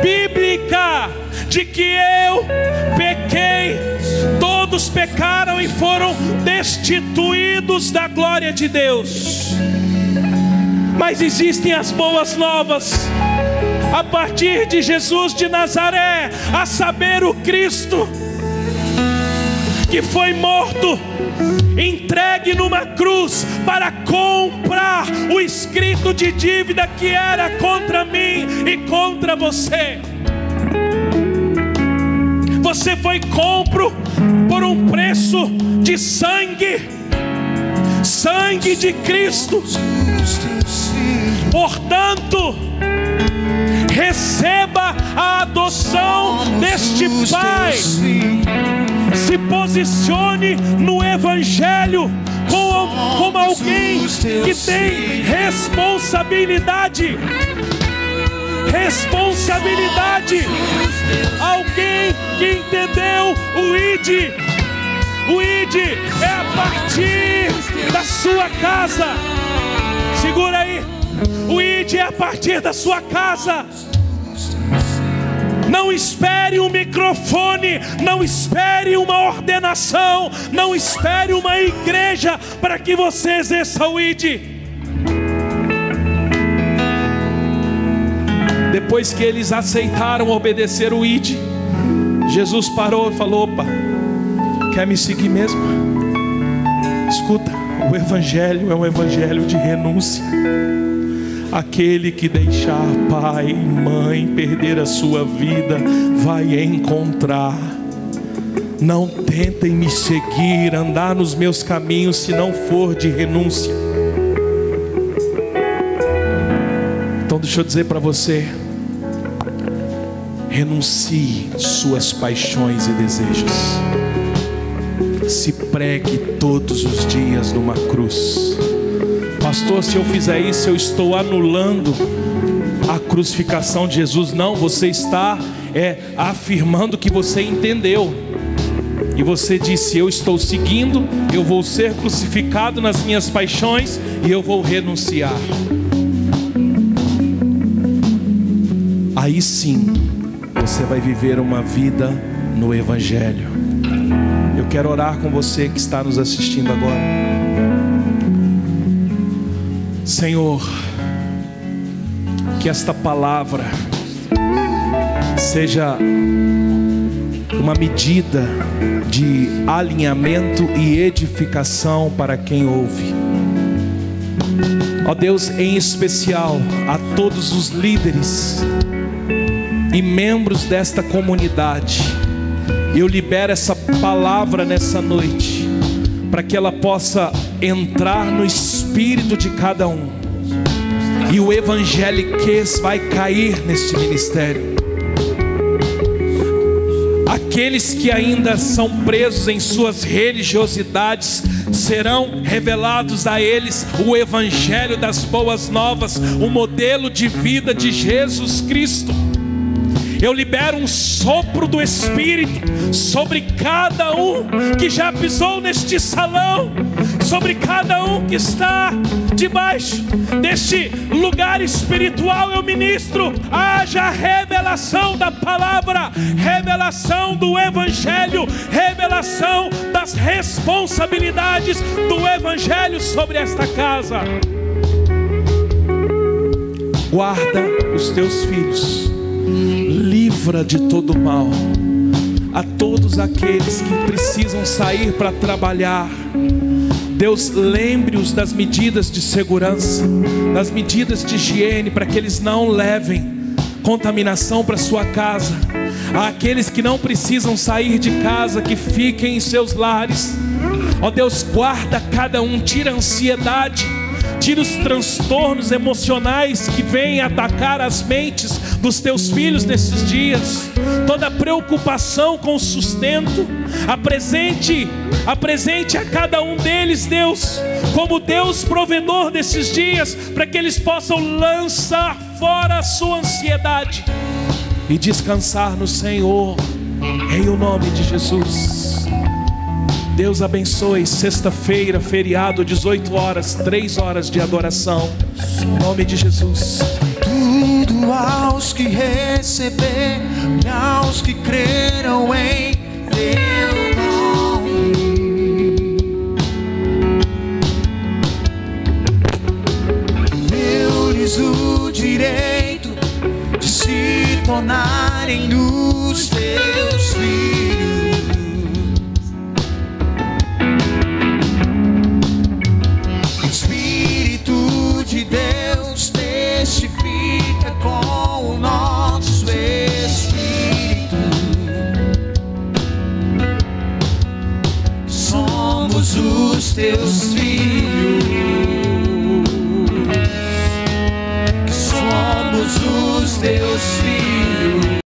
bíblica de que eu pequei, todos pecaram e foram destituídos da glória de Deus. Mas existem as boas novas. A partir de Jesus de Nazaré, a saber, o Cristo que foi morto, entregue numa cruz para comprar o escrito de dívida que era contra mim e contra você. Você foi compro por um preço de sangue, sangue de Cristo. Portanto, receba a adoção deste Pai se posicione no Evangelho como, como alguém que tem responsabilidade. Responsabilidade. Alguém que entendeu o ID. O ID é a partir da sua casa. Segura aí. O ID é a partir da sua casa. Não espere um microfone, não espere uma ordenação, não espere uma igreja para que você exerça o ID. Depois que eles aceitaram obedecer o ID, Jesus parou e falou: opa, quer me seguir mesmo? Escuta, o Evangelho é um Evangelho de renúncia. Aquele que deixar pai mãe perder a sua vida vai encontrar. Não tentem me seguir, andar nos meus caminhos se não for de renúncia. Então deixa eu dizer para você, renuncie suas paixões e desejos. Se pregue todos os dias numa cruz. Pastor, se eu fizer isso, eu estou anulando a crucificação de Jesus. Não, você está é, afirmando que você entendeu. E você disse: Eu estou seguindo, eu vou ser crucificado nas minhas paixões e eu vou renunciar. Aí sim, você vai viver uma vida no Evangelho. Eu quero orar com você que está nos assistindo agora. Senhor, que esta palavra seja uma medida de alinhamento e edificação para quem ouve. Ó Deus, em especial a todos os líderes e membros desta comunidade, eu libero essa palavra nessa noite, para que ela possa entrar no espírito de cada um, e o evangeliquez vai cair neste ministério. Aqueles que ainda são presos em suas religiosidades serão revelados a eles o evangelho das boas novas, o modelo de vida de Jesus Cristo. Eu libero um sopro do Espírito sobre cada um que já pisou neste salão, sobre cada um que está debaixo deste lugar espiritual. Eu ministro, haja revelação da palavra, revelação do Evangelho, revelação das responsabilidades do Evangelho sobre esta casa. Guarda os teus filhos livra de todo mal a todos aqueles que precisam sair para trabalhar. Deus lembre-os das medidas de segurança, das medidas de higiene, para que eles não levem contaminação para sua casa. Aqueles que não precisam sair de casa, que fiquem em seus lares. Ó Deus, guarda cada um, tira a ansiedade tira os transtornos emocionais que vêm atacar as mentes dos teus filhos nesses dias, toda preocupação com o sustento, apresente, apresente a cada um deles, Deus, como Deus provedor desses dias, para que eles possam lançar fora a sua ansiedade e descansar no Senhor, em o nome de Jesus. Deus abençoe. Sexta-feira, feriado, 18 horas, 3 horas de adoração. Em nome de Jesus. Tudo aos que receber e aos que creram em. Deu-lhes o direito de se tornarem os teus filhos. Teus.